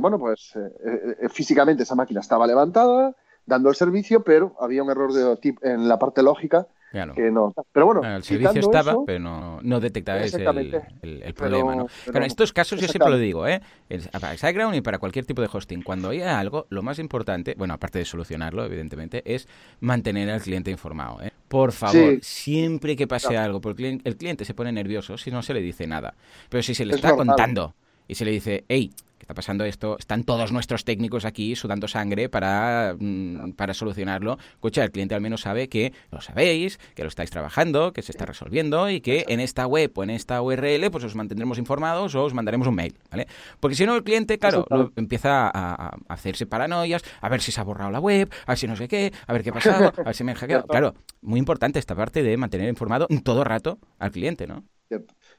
bueno, pues eh, eh, físicamente esa máquina estaba levantada, dando el servicio, pero había un error de en la parte lógica que no. Pero bueno, el servicio estaba, pero no, no detectaba el, problema. ¿no? Pero, en estos casos yo siempre lo digo, ¿eh? para SiteGround y para cualquier tipo de hosting, cuando haya algo, lo más importante, bueno, aparte de solucionarlo, evidentemente, es mantener al cliente informado. ¿eh? Por favor, siempre que pase algo, porque el cliente se pone nervioso si no se le dice nada. Pero si se le está contando y se le dice, hey, está pasando esto, están todos nuestros técnicos aquí sudando sangre para, mm, para solucionarlo. Escucha, el cliente al menos sabe que lo sabéis, que lo estáis trabajando, que se está resolviendo y que en esta web o en esta URL pues os mantendremos informados o os mandaremos un mail, ¿vale? Porque si no el cliente, claro, empieza a, hacerse paranoias, a ver si se ha borrado la web, a ver si no sé qué, a ver qué ha pasado, a ver si me han hackeado. Claro, muy importante esta parte de mantener informado todo rato al cliente, ¿no?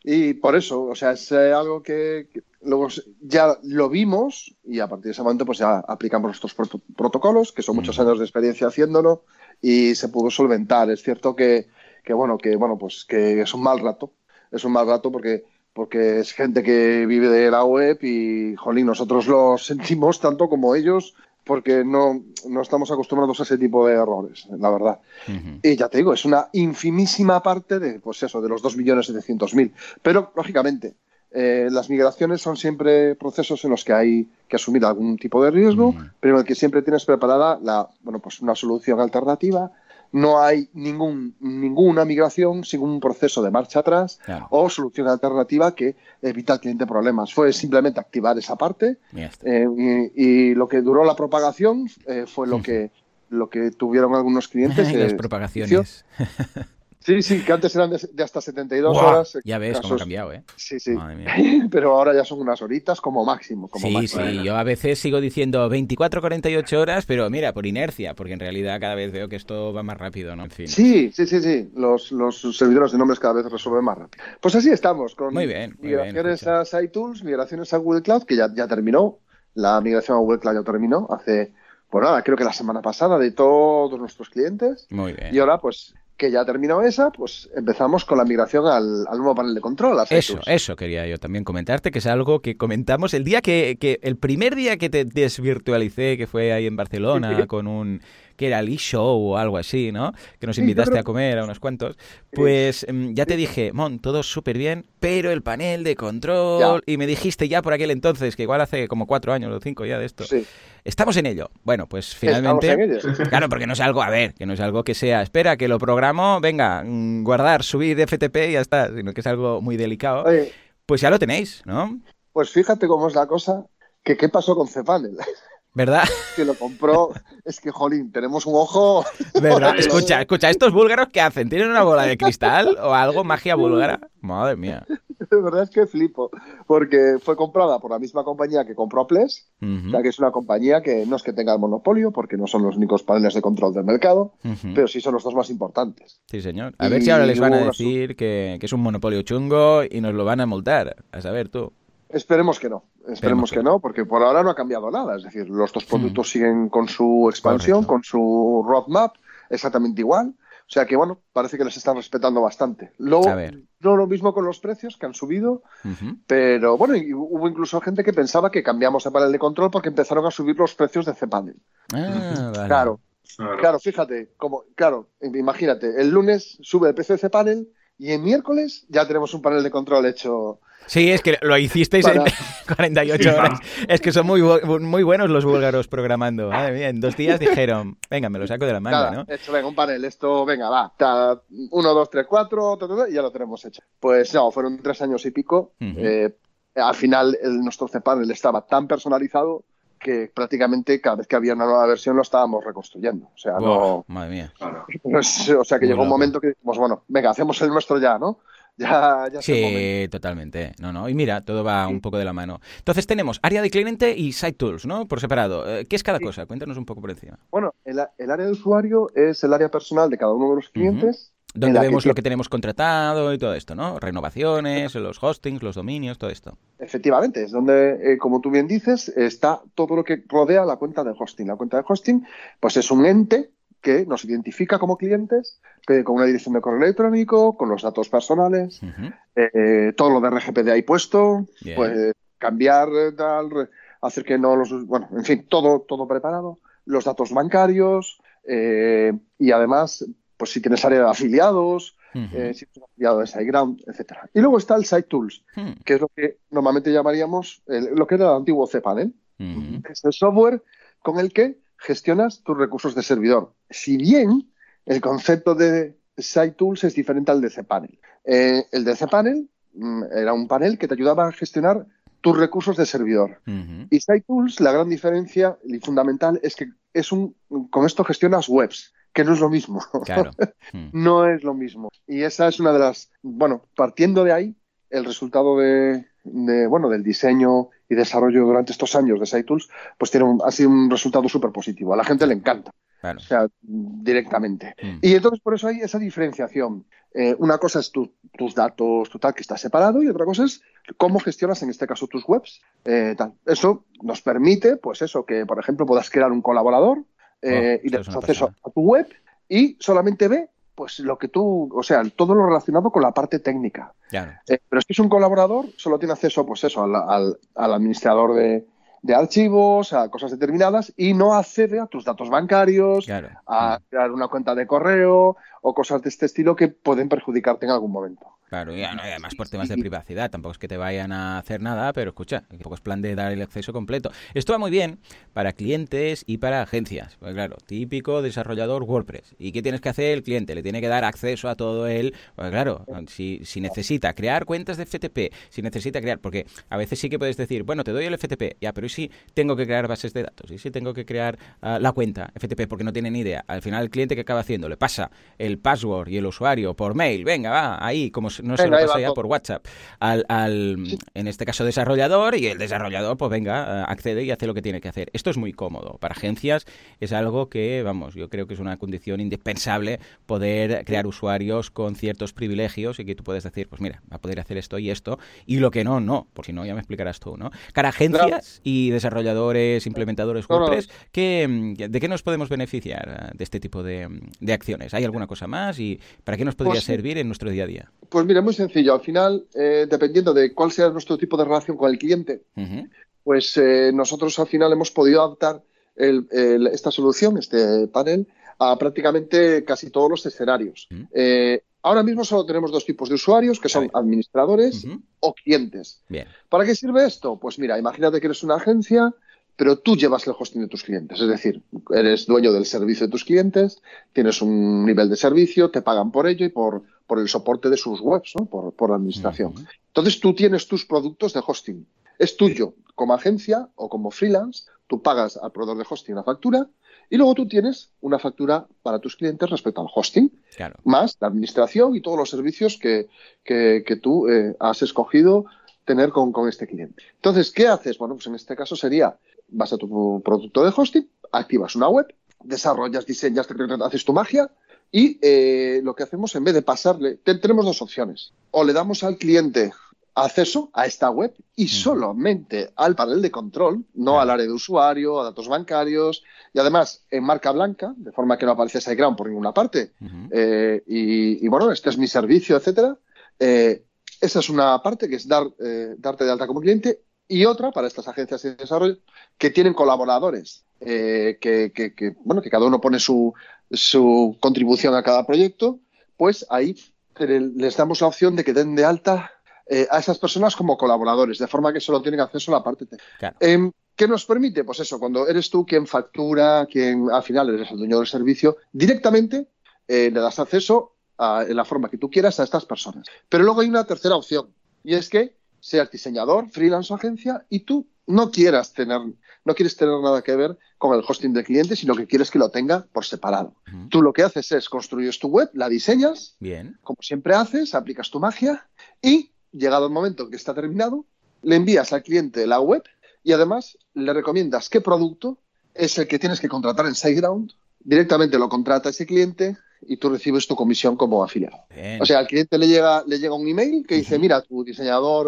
Y por eso, o sea, es eh, algo que, luego ya lo vimos y a partir de ese momento pues ya aplicamos nuestros protocolos, que son muchos años de experiencia haciéndolo y se pudo solventar. Es cierto que, que, bueno, que bueno, pues que es un mal rato, es un mal rato porque porque es gente que vive de la web y, jolín, nosotros lo sentimos tanto como ellos porque no, no, estamos acostumbrados a ese tipo de errores, la verdad. Y ya te digo, es una infimísima parte de, pues eso, de los 2.700.000. Pero, lógicamente, eh, las migraciones son siempre procesos en los que hay que asumir algún tipo de riesgo, pero en el que siempre tienes preparada la, bueno, pues una solución alternativa no hay ningún, ninguna migración sin un proceso de marcha atrás o solución alternativa que evita al cliente problemas. Fue simplemente activar esa parte eh, y, lo que duró la propagación eh, fue lo que, lo que tuvieron algunos clientes. Las propagaciones. Sí, sí, que antes eran de, hasta 72 horas. Ya ves cómo ha cambiado, ¿eh? Sí, sí. Pero ahora ya son unas horitas como máximo. Como sí, sí, yo a veces sigo diciendo 24, 48 horas, pero mira, por inercia, porque en realidad cada vez veo que esto va más rápido, ¿no? En fin. Sí, sí, sí, sí. Los, los servidores de nombres cada vez resuelven más rápido. Pues así estamos, con muy bien, migraciones a SciTools, migraciones a Google Cloud, que ya, ya terminó. La migración a Google Cloud ya terminó hace, pues nada, creo que la semana pasada de todos nuestros clientes. Muy bien. Y ahora, pues que ya terminó esa, pues empezamos con la migración al, nuevo panel de control. eso, eso quería yo también comentarte, que es algo que comentamos el día que, que el primer día que te desvirtualicé, que fue ahí en Barcelona, con un que era el e-show o algo así, ¿no? Que nos invitaste a comer a unos cuantos. Pues em, ya te dije, Mon, todo súper bien, pero el panel de control. Y me dijiste ya por aquel entonces, que igual hace como cuatro años o cinco ya de esto. Estamos en ello. Bueno, pues finalmente. Claro, porque no es algo, a ver, que no es algo que sea, espera, que lo programo, venga, mm, guardar, subir FTP y ya está, sino que es algo muy delicado. Pues ya lo tenéis, ¿no? Pues fíjate cómo es la cosa, que qué pasó con Cpanel. ¿Verdad? Que lo compró. Es que, jolín, tenemos un ojo. ¿Verdad? Escucha, escucha, ¿estos búlgaros qué hacen? ¿Tienen una bola de cristal o algo, magia búlgara? Madre mía. De verdad es que flipo. Porque fue comprada por la misma compañía que compró Ples. O sea, que es una compañía que no es que tenga el monopolio, porque no son los únicos paneles de control del mercado, pero sí son los dos más importantes. Sí, señor. A ver si ahora les van a decir que, que es un monopolio chungo y nos lo van a multar. A saber tú. Esperemos que no. Esperemos que no, porque por ahora no ha cambiado nada. Es decir, los dos productos siguen con su expansión, con su roadmap, exactamente igual. O sea que, bueno, parece que les están respetando bastante. Luego, no lo mismo con los precios que han subido, pero bueno, hubo incluso gente que pensaba que cambiamos de panel de control porque empezaron a subir los precios de cPanel. Ah, claro, claro, fíjate, como, claro, imagínate, el lunes sube el precio de cPanel y el miércoles ya tenemos un panel de control hecho Sí, es que lo hicisteis en 48 horas. Es que son muy, muy buenos los búlgaros programando. en dos días dijeron, venga, me lo saco de la manga, ¿no? Hecho, venga, un panel, esto, venga, va. Uno, dos, tres, cuatro, y ya lo tenemos hecho. Pues no, fueron tres años y pico. Eh, al final, el, nuestro cPanel estaba tan personalizado que prácticamente cada vez que había una nueva versión lo estábamos reconstruyendo. O sea, no. Madre mía. o sea, que llegó un momento que dijimos, bueno, venga, hacemos el nuestro ya, ¿no? ya, ya Sí, totalmente. No, no. Y mira, todo va un poco de la mano. Entonces tenemos área de cliente y Site Tools, ¿no? Por separado. Eh, ¿Qué es cada cosa? Cuéntanos un poco por encima. Bueno, el, área de usuario es el área personal de cada uno de los clientes. Donde vemos lo que tenemos contratado y todo esto, ¿no? Renovaciones, los hostings, los dominios, todo esto. Efectivamente, es donde, eh, como tú bien dices, está todo lo que rodea la cuenta de hosting. La cuenta de hosting, pues es un ente que nos identifica como clientes con una dirección de correo electrónico, con los datos personales, eh, todo lo de RGPD ahí puesto, pues cambiar, tal, hacer que no los... Bueno, en fin, todo, todo preparado, los datos bancarios eh, y además, pues si tienes área de afiliados, eh, si tienes afiliado de SiteGround, etcétera. Y luego está el Site Tools, hmm. que es lo que normalmente llamaríamos lo que era el antiguo cPanel. Es el software con el que gestionas tus recursos de servidor. Si bien el concepto de Site Tools es diferente al de cPanel. Eh, el de cPanel mm, era un panel que te ayudaba a gestionar tus recursos de servidor. Y SiteTools, la gran diferencia y fundamental es que es un, con esto gestionas webs, que no es lo mismo. Claro. no es lo mismo. Y esa es una de las, bueno, partiendo de ahí, el resultado de, bueno, del diseño y desarrollo durante estos años de SiteTools, pues tiene ha sido un resultado súper positivo. A la gente le encanta. O sea, directamente. Mm. Y entonces por eso hay esa diferenciación. Eh, una cosa es tus datos, tu tal, que está separado, y otra cosa es cómo gestionas en este caso tus webs. Eh, tal. Eso nos permite, pues eso, que por ejemplo puedas crear un colaborador eh, oh, y le das acceso a tu web y solamente ve pues lo que tú, o sea, todo lo relacionado con la parte técnica. pero si es un colaborador, solo tiene acceso, pues eso, al administrador de, de archivos, a cosas determinadas y no accede a tus datos bancarios, a crear una cuenta de correo o cosas de este estilo que pueden perjudicarte en algún momento. Claro, y además por temas de privacidad, tampoco es que te vayan a hacer nada, pero escucha, tampoco es plan de dar el acceso completo. Esto va muy bien para clientes y para agencias. Pues claro, típico desarrollador WordPress. ¿Y qué tienes que hacer el cliente? Le tiene que dar acceso a todo él. Pues claro, si, si necesita crear cuentas de FTP, si necesita crear, porque a veces sí que puedes decir, bueno, te doy el FTP, ya, pero ¿y si tengo que crear bases de datos? ¿Y si tengo que crear ah, la cuenta FTP? Porque no tiene ni idea. Al final el cliente que acaba haciendo le pasa el password y el usuario por mail, venga, va, ahí, como no se lo pasa ya por WhatsApp al, al, en este caso, desarrollador y el desarrollador, pues venga, accede y hace lo que tiene que hacer. Esto es muy cómodo. Para agencias es algo que, vamos, yo creo que es una condición indispensable poder crear usuarios con ciertos privilegios y que tú puedes decir, pues mira, va a poder hacer esto y esto, y lo que no, no, por si no, ya me explicarás tú, ¿no? Para agencias y desarrolladores, implementadores WordPress, ¿de qué nos podemos beneficiar de este tipo de, de acciones? ¿Hay alguna cosa más? ¿Y para qué nos podría pues servir en nuestro día a día? Pues mira, muy sencillo. Al final, eh, dependiendo de cuál sea nuestro tipo de relación con el cliente, pues eh, nosotros al final hemos podido adaptar esta solución, este panel, a prácticamente casi todos los escenarios. Eh, ahora mismo solo tenemos dos tipos de usuarios, que son administradores o clientes. ¿Para qué sirve esto? Pues mira, imagínate que eres una agencia pero tú llevas el hosting de tus clientes. Es decir, eres dueño del servicio de tus clientes, tienes un nivel de servicio, te pagan por ello y por, por el soporte de sus webs, ¿no? por, por la administración. Entonces tú tienes tus productos de hosting. Es tuyo como agencia o como freelance, tú pagas al proveedor de hosting la factura y luego tú tienes una factura para tus clientes respecto al hosting, más la administración y todos los servicios que, que, tú eh, has escogido tener con, con, este cliente. Entonces, ¿qué haces? Bueno, pues en este caso sería vas a tu producto de hosting, activas una web, desarrollas, diseñas, haces tu magia y eh, lo que hacemos en vez de pasarle, tenemos dos opciones. O le damos al cliente acceso a esta web y solamente al panel de control, no al área de usuario, a datos bancarios y además en marca blanca, de forma que no aparece SiteGround por ninguna parte. Eh, y, bueno, este es mi servicio, etcétera. Eh, esa es una parte que es dar, darte de alta como cliente y otra para estas agencias de desarrollo que tienen colaboradores, eh, que, bueno, que cada uno pone su, su contribución a cada proyecto, pues ahí les damos la opción de que den de alta eh, a esas personas como colaboradores, de forma que solo tienen acceso a la parte técnica. Em, ¿Qué nos permite? Pues eso, cuando eres tú quien factura, quien al final eres el dueño del servicio, directamente eh, le das acceso en la forma que tú quieras a estas personas. Pero luego hay una tercera opción, y es que seas diseñador, freelance o agencia, y tú no quieras tener, no quieres tener nada que ver con el hosting del cliente, sino que quieres que lo tenga por separado. Tú lo que haces es construyes tu web, la diseñas, Bien. como siempre haces, aplicas tu magia y llegado el momento que está terminado, le envías al cliente la web y además le recomiendas qué producto es el que tienes que contratar en SiteGround. Directamente lo contrata ese cliente y tú recibes tu comisión como afiliado. O sea, al cliente le llega, le llega un email que dice, mira, tu diseñador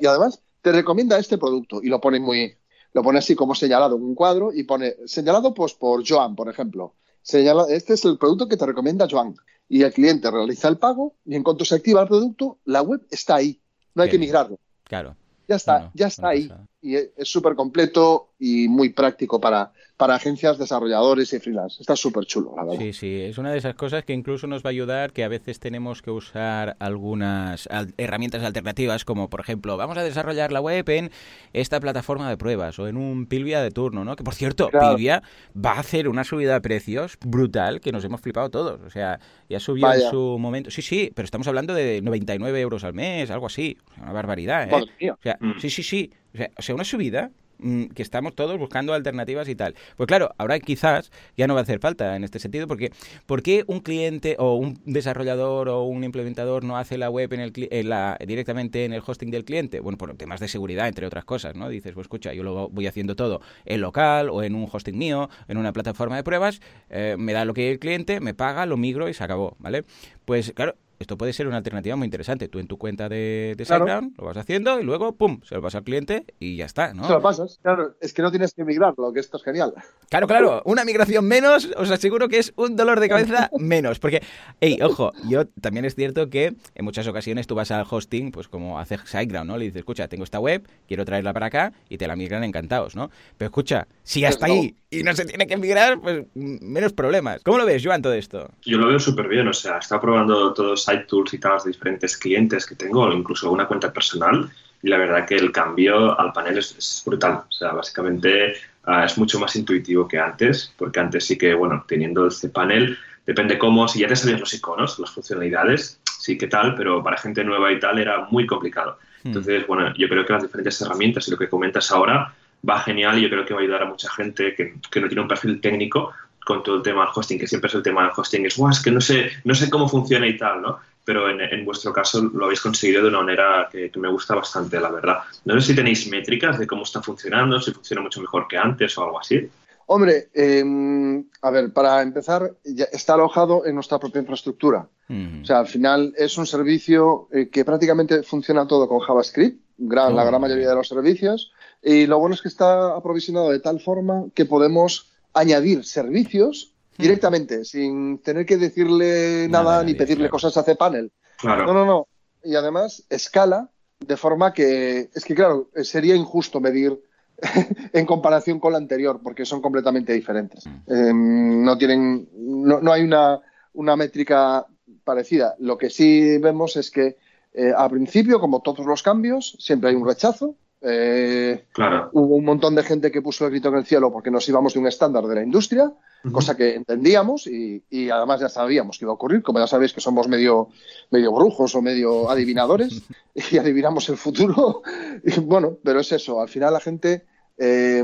y además te recomienda este producto y lo pone muy, lo pone así como señalado en un cuadro y pone señalado pues por Joan, por ejemplo. Señala, este es el producto que te recomienda Joan. Y el cliente realiza el pago y en cuanto se activa el producto, la web está ahí. No hay que migrarlo. Claro. Ya está, ya está ahí. Y es súper completo, y muy práctico para, para agencias, desarrolladores y freelance. Está súper chulo, la verdad. Sí, sí, es una de esas cosas que incluso nos va a ayudar que a veces tenemos que usar algunas herramientas alternativas, como por ejemplo, vamos a desarrollar la web en esta plataforma de pruebas o en un Pilvia de turno, ¿no? Que por cierto, Pilvia va a hacer una subida de precios brutal que nos hemos flipado todos. O sea, ya subió en su momento. Sí, sí, pero estamos hablando de 99 euros al mes, algo así. Una barbaridad, ¿eh? O sea, mm. sí, sí, sí. o sea, una subida Mm, que estamos todos buscando alternativas y tal. Pues claro, ahora quizás ya no va a hacer falta en este sentido, porque ¿por qué un cliente o un desarrollador o un implementador no hace la web en el, la, directamente en el hosting del cliente? Bueno, por temas de seguridad, entre otras cosas, ¿no? Dices, pues escucha, yo lo voy haciendo todo en local o en un hosting mío, en una plataforma de pruebas, eh, me da lo que el cliente, me paga, lo migro y se acabó, ¿vale? Pues claro, esto puede ser una alternativa muy interesante. Tú en tu cuenta de, de SiteGround lo vas haciendo y luego, pum, se lo vas al cliente y ya está, ¿no? Se lo pasas, claro. Es que no tienes que migrarlo, que esto es genial. Claro, claro. Una migración menos, os aseguro que es un dolor de cabeza menos. Porque, hey, ojo, yo también es cierto que en muchas ocasiones tú vas al hosting, pues como hace SiteGround, ¿no? Le dices, escucha, tengo esta web, quiero traerla para acá y te la migran encantados, ¿no? Pero escucha, si hasta ahí y no se tiene que migrar, pues menos problemas. ¿Cómo lo ves, Joan, todo esto? Yo lo veo súper bien, o sea, está probando todos tools y tal de diferentes clientes que tengo, incluso una cuenta personal, y la verdad que el cambio al panel es, brutal. O sea, básicamente ah, es mucho más intuitivo que antes, porque antes sí que, bueno, teniendo este panel, depende cómo, si ya te sabías los iconos, las funcionalidades, sí que tal, pero para gente nueva y tal era muy complicado. Hmm. Entonces, bueno, yo creo que las diferentes herramientas y lo que comentas ahora va genial y yo creo que va a ayudar a mucha gente que, que no tiene un perfil técnico con todo el tema del hosting, que siempre es el tema del hosting, es, es que no sé, no sé cómo funciona y tal, ¿no? Pero en, vuestro caso lo habéis conseguido de una manera que, me gusta bastante, la verdad. No sé si tenéis métricas de cómo está funcionando, si funciona mucho mejor que antes o algo así. Hombre, em, a ver, para empezar, ya está alojado en nuestra propia infraestructura. O sea, al final es un servicio eh, que prácticamente funciona todo con JavaScript, gran, la gran mayoría de los servicios. Y lo bueno es que está aprovisionado de tal forma que podemos añadir servicios hmm. directamente, sin tener que decirle nada, ni pedirle cosas a cPanel. Claro. No, no, no. Y además escala de forma que es que, claro, sería injusto medir en comparación con la anterior, porque son completamente diferentes. Hmm. Em, no tienen, no, hay una, una, métrica parecida. Lo que sí vemos es que eh, al principio, como todos los cambios, siempre hay un rechazo, eh, hubo un montón de gente que puso el grito en el cielo porque nos íbamos de un estándar de la industria, cosa que entendíamos y, además ya sabíamos que iba a ocurrir. Como ya sabéis que somos medio, medio brujos o medio adivinadores y adivinamos el futuro. bueno, pero es eso. Al final la gente, eh,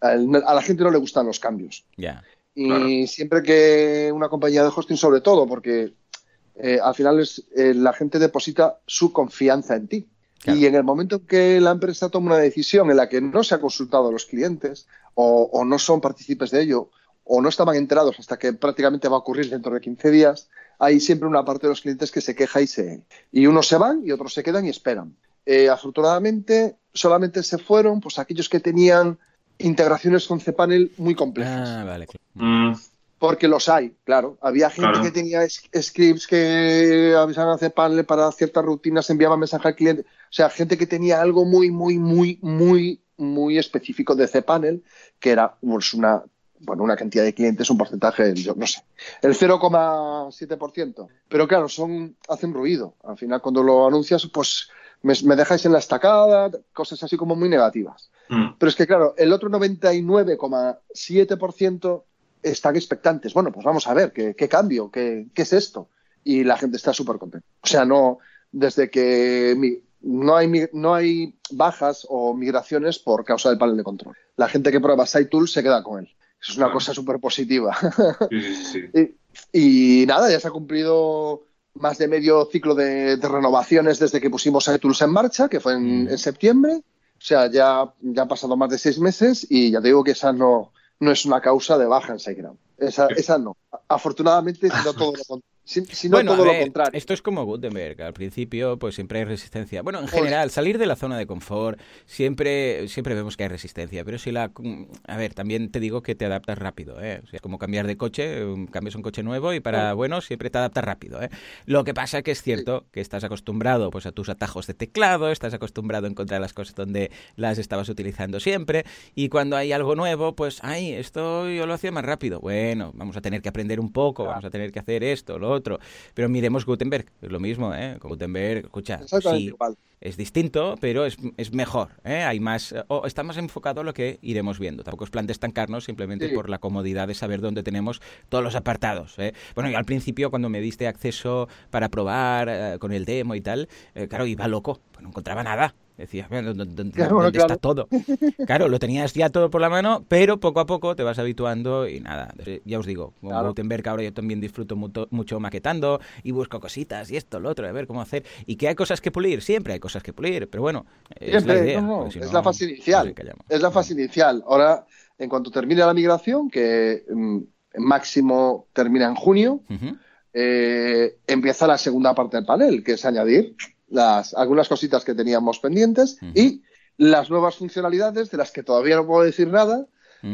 a la gente no le gustan los cambios. Y siempre que una compañía de hosting, sobre todo, porque eh, al final es, la gente deposita su confianza en ti. Y en el momento en que la empresa toma una decisión en la que no se ha consultado a los clientes o, no son partícipes de ello o no estaban enterados hasta que prácticamente va a ocurrir dentro de 15 días, hay siempre una parte de los clientes que se queja y se... Y unos se van y otros se quedan y esperan. Eh, afortunadamente, solamente se fueron pues aquellos que tenían integraciones con cPanel muy complejas. Ah, vale. Mm. Porque los hay, claro. Había gente que tenía scripts que avisaban a cPanel para ciertas rutinas, enviaban mensaje al cliente. O sea, gente que tenía algo muy, muy, muy, muy, muy específico de cPanel, que era pues, una, bueno, una cantidad de clientes, un porcentaje, yo no sé, el 0,7%. Pero claro, son, hacen ruido. Al final, cuando lo anuncias, pues me, dejáis en la estacada, cosas así como muy negativas. Mm. Pero es que, claro, el otro 99,7% están expectantes. Bueno, pues vamos a ver, ¿qué, cambio? ¿Qué, es esto? Y la gente está súper contenta. O sea, no, desde que no, hay, no hay bajas o migraciones por causa del panel de control. La gente que prueba SiteTool se queda con él. Es una cosa súper positiva. y, nada, ya se ha cumplido más de medio ciclo de, renovaciones desde que pusimos SiteTools en marcha, que fue en, mm. en, septiembre. O sea, ya, ya han pasado más de seis meses y ya te digo que esa no, no es una causa de baja en SiteGround. Esa, esa no. Afortunadamente, sino todo lo contrario. Si, no todo lo contrario. Esto es como Gutenberg. Al principio, pues siempre hay resistencia. Bueno, en general, salir de la zona de confort, siempre, siempre vemos que hay resistencia. Pero si la. A ver, también te digo que te adaptas rápido, ¿eh? O sea, como cambiar de coche, cambias un coche nuevo y para, bueno, siempre te adaptas rápido, ¿eh? Lo que pasa es que es cierto que estás acostumbrado pues a tus atajos de teclado, estás acostumbrado a encontrar las cosas donde las estabas utilizando siempre. Y cuando hay algo nuevo, pues, ay, esto yo lo hacía más rápido. Bueno, vamos a tener que aprender un poco, vamos a tener que hacer esto, lo otro. Pero miremos Gutenberg, es lo mismo, ¿eh? Gutenberg, escucha, sí, es distinto, pero es, es mejor, ¿eh? Hay más, o está más enfocado a lo que iremos viendo. Tampoco es plan de estancarnos simplemente por la comodidad de saber dónde tenemos todos los apartados, ¿eh? Bueno, y al principio cuando me diste acceso para probar eh, con el demo y tal, eh, claro, iba loco, pues no encontraba nada. Decías, ¿dónde, está todo? Claro, lo tenías ya todo por la mano, pero poco a poco te vas habituando y nada, ya os digo, con Gutenberg ahora yo también disfruto mucho, maquetando y busco cositas y esto, lo otro, a ver cómo hacer. Y que hay cosas que pulir, siempre hay cosas que pulir, pero bueno, es la idea. es la fase inicial. Es la fase inicial. Ahora, en cuanto termine la migración, que mm, máximo termina en junio, eh, empieza la segunda parte del panel, que es añadir las, algunas cositas que teníamos pendientes y las nuevas funcionalidades de las que todavía no puedo decir nada,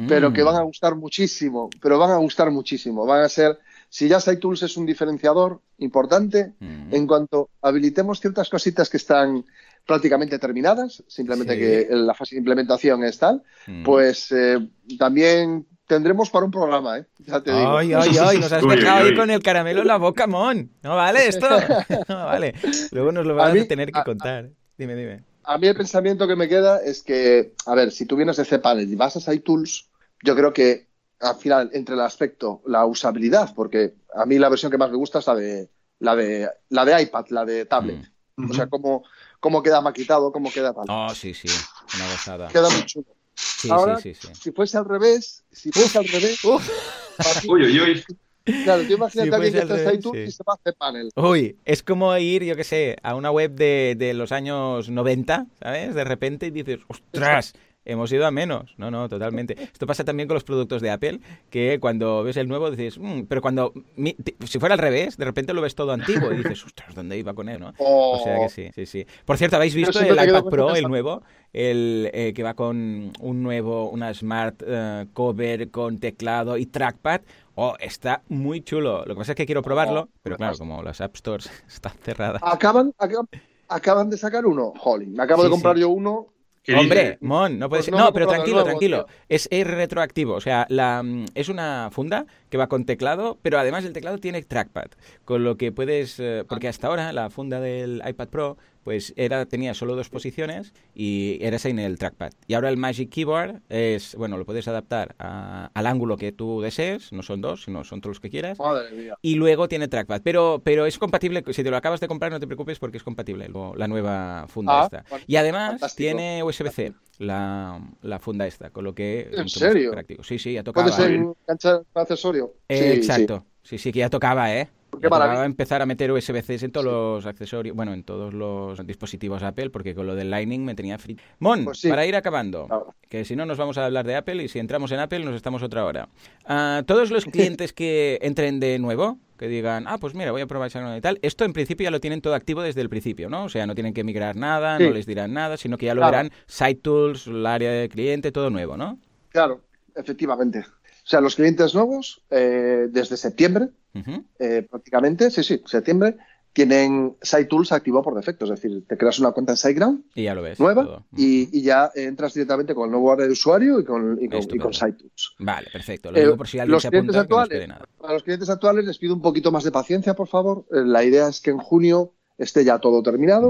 pero que van a mm. gustar muchísimo, pero van a gustar muchísimo. Van a ser, si ya Tools es un diferenciador importante, en cuanto habilitemos ciertas cositas que están prácticamente terminadas, simplemente que la fase de implementación es tal, pues eh, también tendremos para un programa, ¿eh? Ya te digo. Ay, ay, ay, nos has dejado ahí con el caramelo en la boca, Mon. No vale esto. No vale. Luego nos lo vas a, tener que contar. dime, dime. A mí el pensamiento que me queda es que, a ver, si tú vienes de cPanel y vas a SciTools, yo creo que al final, entre el aspecto, la usabilidad, porque a mí la versión que más me gusta es la de la de la de iPad, la de tablet. Mm. O sea, cómo, cómo queda maquitado, cómo queda tal. Oh, sí, sí, una gozada. Queda muy chulo. Ahora, si fuese al revés, si fuese al revés. uy, uy, uy. Claro, tú imagínate a alguien que está ahí tú y se va a hacer panel. Uy, es como ir, yo qué sé, a una web de, de los años 90, ¿sabes? De repente y dices, ostras, hemos ido a menos. No, no, totalmente. Esto pasa también con los productos de Apple, que cuando ves el nuevo dices, mm", pero cuando, si fuera al revés, de repente lo ves todo antiguo y dices, ostras, ¿dónde iba con él? ¿no? O sea que sí, sí, sí. Por cierto, ¿habéis visto el iPad Pro, el nuevo? El eh, que va con un nuevo, una Smart eh, Cover con teclado y trackpad. Oh, está muy chulo. Lo que pasa es que quiero probarlo, pero claro, como las App Stores están cerradas. Acaban, acaban, de sacar uno, Holly. Me acabo de comprar yo uno Hombre, Mon, no puede pues ser. No, pero tranquilo, tranquilo. Es, retroactivo. O sea, la, mm, es una funda que va con teclado, pero además el teclado tiene trackpad. Con lo que puedes. Eh, porque hasta ahora la funda del iPad Pro pues era, tenía solo dos posiciones y era en el trackpad. Y ahora el Magic Keyboard es, bueno, lo puedes adaptar al ángulo que tú desees, no son dos, sino son todos los que quieras. Y luego tiene trackpad, pero, pero es compatible, si te lo acabas de comprar no te preocupes porque es compatible la nueva funda ah, esta. Y además tiene USB-C. La, funda esta, con lo que ¿En serio? práctico. Sí, sí, ya tocaba. ¿Puede ser un accesorio? exacto. Sí, sí, que ya tocaba, ¿eh? Qué a empezar a meter USB-C en todos los accesorios, bueno, en todos los dispositivos Apple, porque con lo del Lightning me tenía frito. Mon, pues para ir acabando, que si no nos vamos a hablar de Apple y si entramos en Apple nos estamos otra hora. Uh, todos los clientes que entren de nuevo, que digan, ah, pues mira, voy a probar y tal, esto en principio ya lo tienen todo activo desde el principio, ¿no? O sea, no tienen que migrar nada, no les dirán nada, sino que ya lo verán Site Tools, el área de cliente, todo nuevo, ¿no? Claro, efectivamente. O sea, los clientes nuevos, eh, desde septiembre, eh, prácticamente, sí, sí, septiembre, tienen SiteTools activo por defecto. Es decir, te creas una cuenta en SiteGround y ya lo ves, nueva y, ya entras directamente con el nuevo área de usuario y con, y con, SiteTools. Vale, perfecto. Lo digo por si alguien los se apunta, actuales, nada. Para los clientes actuales les pido un poquito más de paciencia, por favor. La idea es que en junio esté ya todo terminado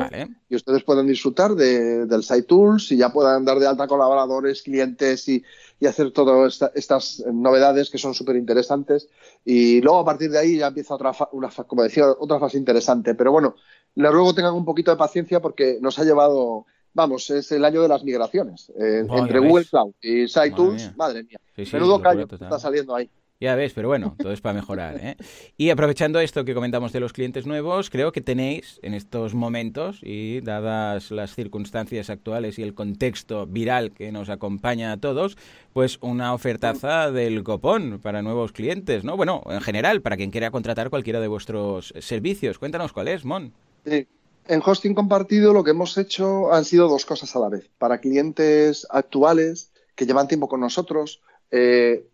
y ustedes puedan disfrutar de, del Site Tools y ya puedan dar de alta colaboradores, clientes y, hacer todas estas novedades que son súper interesantes. Y luego a partir de ahí ya empieza otra, una, como decía, otra fase interesante. Pero bueno, les ruego tengan un poquito de paciencia porque nos ha llevado, vamos, es el año de las migraciones. Eh, entre Google Cloud y Site Tools, madre mía, menudo callo está saliendo ahí. Ya ves, pero bueno, todo es para mejorar. ¿eh? Y aprovechando esto que comentamos de los clientes nuevos, creo que tenéis en estos momentos y dadas las circunstancias actuales y el contexto viral que nos acompaña a todos, pues una ofertaza del copón para nuevos clientes, ¿no? Bueno, en general, para quien quiera contratar cualquiera de vuestros servicios. Cuéntanos cuál es, Mon. Sí. En hosting compartido lo que hemos hecho han sido dos cosas a la vez. Para clientes actuales que llevan tiempo con nosotros, eh,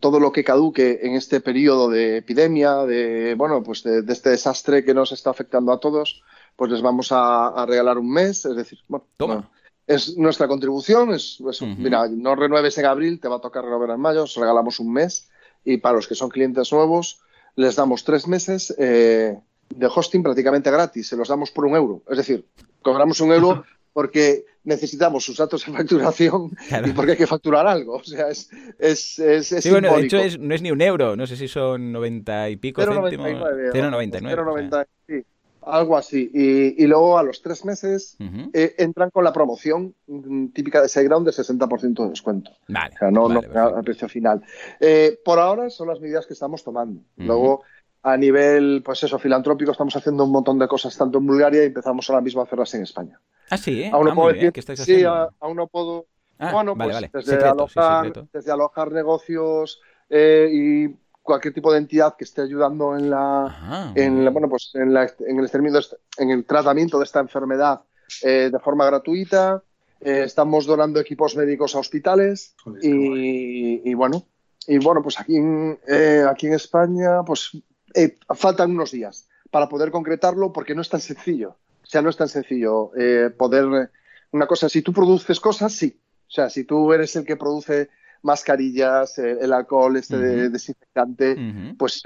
todo lo que caduque en este periodo de epidemia, de bueno, pues de, este desastre que nos está afectando a todos, pues les vamos a, regalar un mes, es decir, bueno, es nuestra contribución, es, mira, no renueves en abril, te va a tocar renovar en mayo, os regalamos un mes y para los que son clientes nuevos les damos tres meses eh, de hosting prácticamente gratis, se los damos por un euro, es decir, cobramos un euro porque necesitamos sus datos de facturación y porque hay que facturar algo. O sea, es, es, es, sí, bueno, de hecho no es ni un euro, no sé si son 90 y pico 0, céntimos. 0,99. 0,99, sí, algo así. Y, y, luego a los tres meses eh, entran con la promoción mm, típica de SiteGround de 60% de descuento. Vale. O sea, no, no al precio final. Eh, por ahora son las medidas que estamos tomando. Luego a nivel, pues eso, filantrópico, estamos haciendo un montón de cosas tanto en Bulgaria y empezamos ahora mismo a hacerlas en España. Ah, sí, ¿eh? Aún no ah, puedo decir, sí, aún no puedo. Ah, bueno, vale, pues vale. Desde, alojar, desde alojar negocios eh, y cualquier tipo de entidad que esté ayudando en la, en bueno, pues en, la, en el en el tratamiento de esta enfermedad eh, de forma gratuita. Eh, estamos donando equipos médicos a hospitales y, y, bueno, y bueno, pues aquí en, aquí en España, pues eh, faltan unos días para poder concretarlo porque no es tan sencillo. O sea, no es tan sencillo eh, poder... Una cosa, si tú produces cosas, sí. O sea, si tú eres el que produce mascarillas, eh, el alcohol, este desinfectante, pues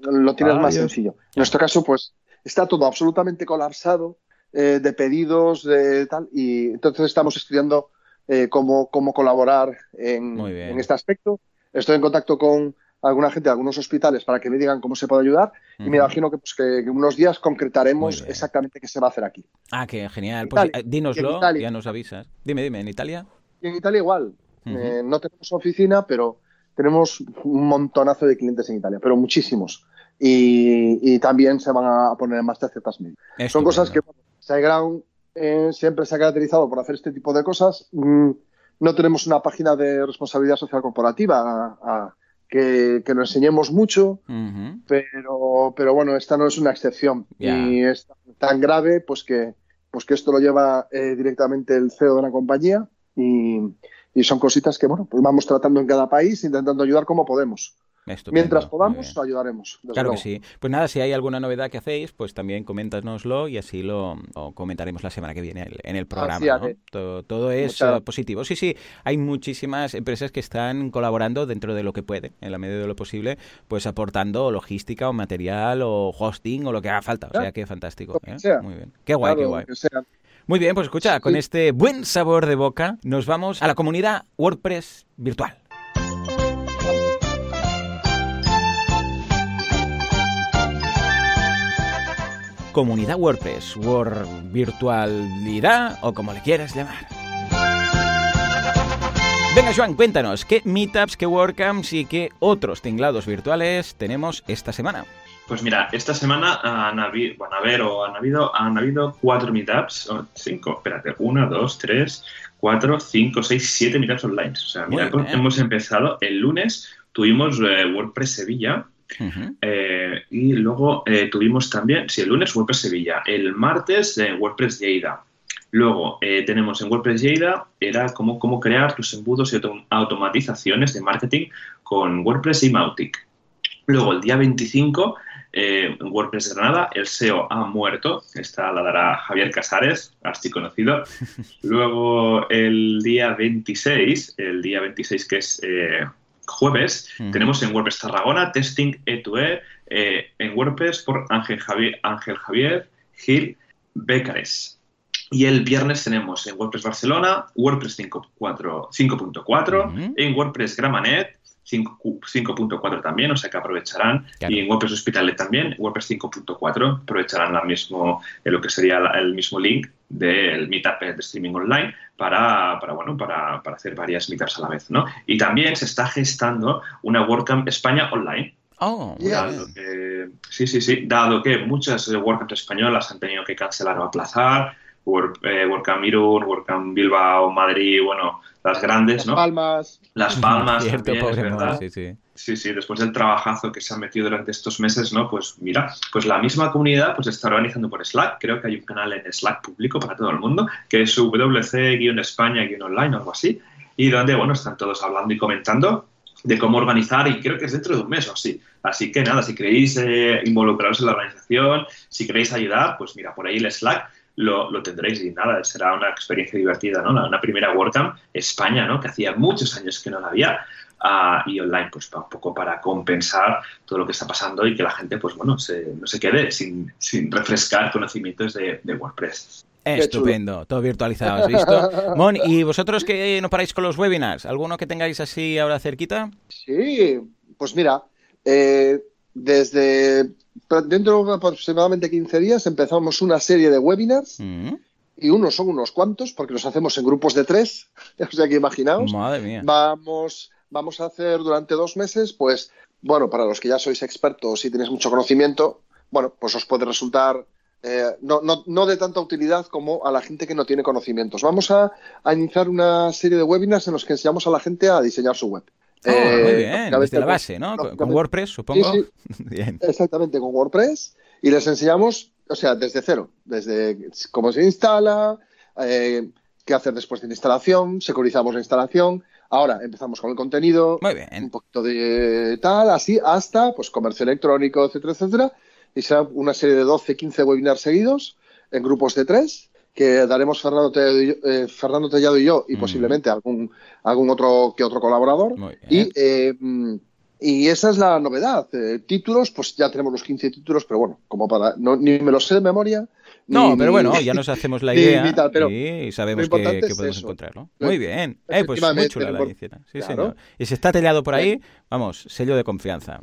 lo tienes más sencillo. En nuestro caso, pues está todo absolutamente colapsado de pedidos, de tal, y entonces estamos estudiando cómo, cómo colaborar en, en, este aspecto. Estoy en contacto con alguna gente de algunos hospitales para que me digan cómo se puede ayudar y me imagino que, pues, que, unos días concretaremos exactamente qué se va a hacer aquí. Ah, qué genial. Pues eh, dínoslo, ya nos avisas. Dime, dime, ¿en Italia? Y en Italia igual. Eh, no tenemos oficina, pero tenemos un montonazo de clientes en Italia, pero muchísimos. Y, también se van a poner en marcha ciertas medidas. Son cosas que SiteGround eh, siempre se ha caracterizado por hacer este tipo de cosas. Mm, no tenemos una página de responsabilidad social corporativa a, que, que lo enseñemos mucho, pero, pero bueno, esta no es una excepción. Y es tan grave pues que, pues que esto lo lleva eh, directamente el CEO de la compañía y, y, son cositas que bueno, pues vamos tratando en cada país intentando ayudar como podemos. Mientras podamos, ayudaremos. Claro que sí. Pues nada, si hay alguna novedad que hacéis, pues también coméntanoslo y así lo comentaremos la semana que viene en el programa. Todo, es eh, positivo. Sí, sí, hay muchísimas empresas que están colaborando dentro de lo que pueden, en la medida de lo posible, pues aportando logística o material o hosting o lo que haga falta. O sea, que fantástico. ¿eh? Muy bien. Qué guay, qué guay. Muy bien, pues escucha, con este buen sabor de boca nos vamos a la comunidad WordPress virtual. Comunidad WordPress, Word virtualidad o como le quieras llamar. Venga, Joan, cuéntanos, ¿qué meetups, qué WordCamps y qué otros tinglados virtuales tenemos esta semana? Pues mira, esta semana han habido, bueno, a ver, o han habido, han habido cuatro meetups, o cinco, espérate, una, dos, tres, cuatro, cinco, seis, siete meetups online. O sea, mira, hemos empezado el lunes, tuvimos eh, WordPress Sevilla, eh, y luego eh, tuvimos también, sí, el lunes WordPress Sevilla, el martes eh, WordPress Lleida. Luego tenemos en WordPress Lleida, era cómo, cómo crear tus embudos y automatizaciones de marketing con WordPress y Mautic. Luego el día 25, en WordPress Granada, el SEO ha muerto. Esta la dará Javier Casares, así conocido. Luego el día 26, el día 26 que es jueves tenemos en WordPress Tarragona Testing E2E e, en WordPress por Ángel Javier, Ángel Javier Gil Becares. Y el viernes tenemos en WordPress Barcelona WordPress 5.4, en WordPress Gramanet 5.4 también, o sea que aprovecharán, y en WordPress Hospitalet también, WordPress 5.4, aprovecharán la mismo, eh, lo que sería el mismo link del meetup de streaming online para, para bueno, para, para, hacer varias meetups a la vez, ¿no? Y también se está gestando una WordCamp España online. Oh, sí, sí, sí, dado que muchas WordCamps españolas han tenido que cancelar o aplazar, eh, WordCamp Irún, WordCamp Bilbao, Madrid, bueno, las grandes, ¿no? Las Palmas. Las Palmas también, es verdad. sí, sí. Sí, sí, después del trabajazo que se ha metido durante estos meses, ¿no? Pues mira, pues la misma comunidad pues está organizando por Slack, creo que hay un canal en Slack público para todo el mundo, que es WC-España-Online o algo así, y donde, bueno, están todos hablando y comentando de cómo organizar y creo que es dentro de un mes o así. Así que nada, si queréis eh, involucraros en la organización, si queréis ayudar, pues mira, por ahí el Slack lo, lo, tendréis y nada, será una experiencia divertida, ¿no? Una, primera WordCamp España, ¿no? Que hacía muchos años que no la había. Uh, y online, pues un poco para compensar todo lo que está pasando y que la gente, pues bueno, se, no se quede sin, sin refrescar conocimientos de, de WordPress. Estupendo, todo virtualizado, ¿has visto? Mon, ¿y vosotros que no paráis con los webinars? ¿Alguno que tengáis así ahora cerquita? Sí, pues mira, eh, desde dentro de aproximadamente 15 días empezamos una serie de webinars. Mm. Y unos son unos cuantos, porque los hacemos en grupos de tres. o sea que imaginaos. Madre mía. Vamos, vamos a hacer durante dos meses, pues, bueno, para los que ya sois expertos y tenéis mucho conocimiento, bueno, pues os puede resultar eh, no, no, no, de tanta utilidad como a la gente que no tiene conocimientos. Vamos a, a, iniciar una serie de webinars en los que enseñamos a la gente a diseñar su web. Oh, eh, muy bien, desde la base, ¿no? Con, WordPress, supongo. bien. Exactamente, con WordPress. Y les enseñamos, o sea, desde cero, desde cómo se instala, eh, qué hacer después de la instalación, securizamos la instalación. Ahora empezamos con el contenido, muy bien. un poquito de tal, así, hasta pues comercio electrónico, etcétera, etcétera. Y será una serie de 12, 15 webinars seguidos en grupos de tres que daremos Fernando Tellado y yo, eh, Fernando Tellado y, yo, y posiblemente algún, algún otro que otro colaborador. Y, eh, y esa es la novedad. Eh, títulos, pues ya tenemos los 15 títulos, pero bueno, como para. No, ni me los sé de memoria, no, pero bueno, ya nos hacemos la idea y sabemos que, podemos encontrarlo. Muy bien. Eh, pues muy chula la iniciativa. Sí, señor. Y si está tellado por ahí, vamos, sello de confianza.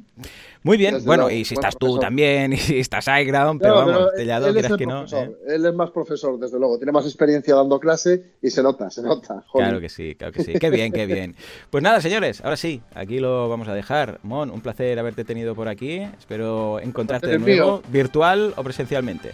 Muy bien. bueno, y si estás tú también, y si estás iGround, pero vamos, tellado, crees que no. ¿eh? Él es más profesor, desde luego. Tiene más experiencia dando clase y se nota, se nota. Claro que sí, claro que sí. Qué bien, qué bien. Pues nada, señores, ahora sí, aquí lo vamos a dejar. Mon, un placer haberte tenido por aquí. Espero encontrarte de nuevo, virtual o presencialmente.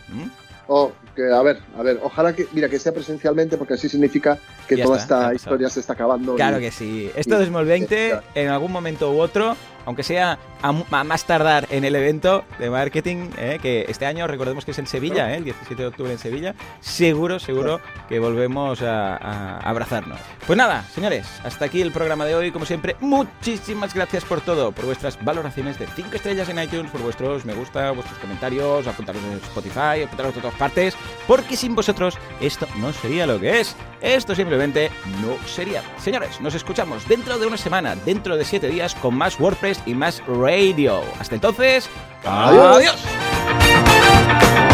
Oh, que, a ver, a ver, ojalá que, mira, que sea presencialmente porque así significa que toda esta historia se está acabando. Claro que sí. Esto 2020, en algún momento u otro, aunque sea a, más tardar en el evento de marketing, eh, que este año recordemos que es en Sevilla, eh, el 17 de octubre en Sevilla, seguro, seguro que volvemos a, abrazarnos. Pues nada, señores, hasta aquí el programa de hoy. Como siempre, muchísimas gracias por todo, por vuestras valoraciones de 5 estrellas en iTunes, por vuestros me gusta, vuestros comentarios, apuntaros en Spotify, apuntaros de todas partes, porque sin vosotros esto no sería lo que es. Esto simplemente no sería. Señores, nos escuchamos dentro de una semana, dentro de 7 días, con más WordPress y más Radio. Hasta entonces, adiós. adiós.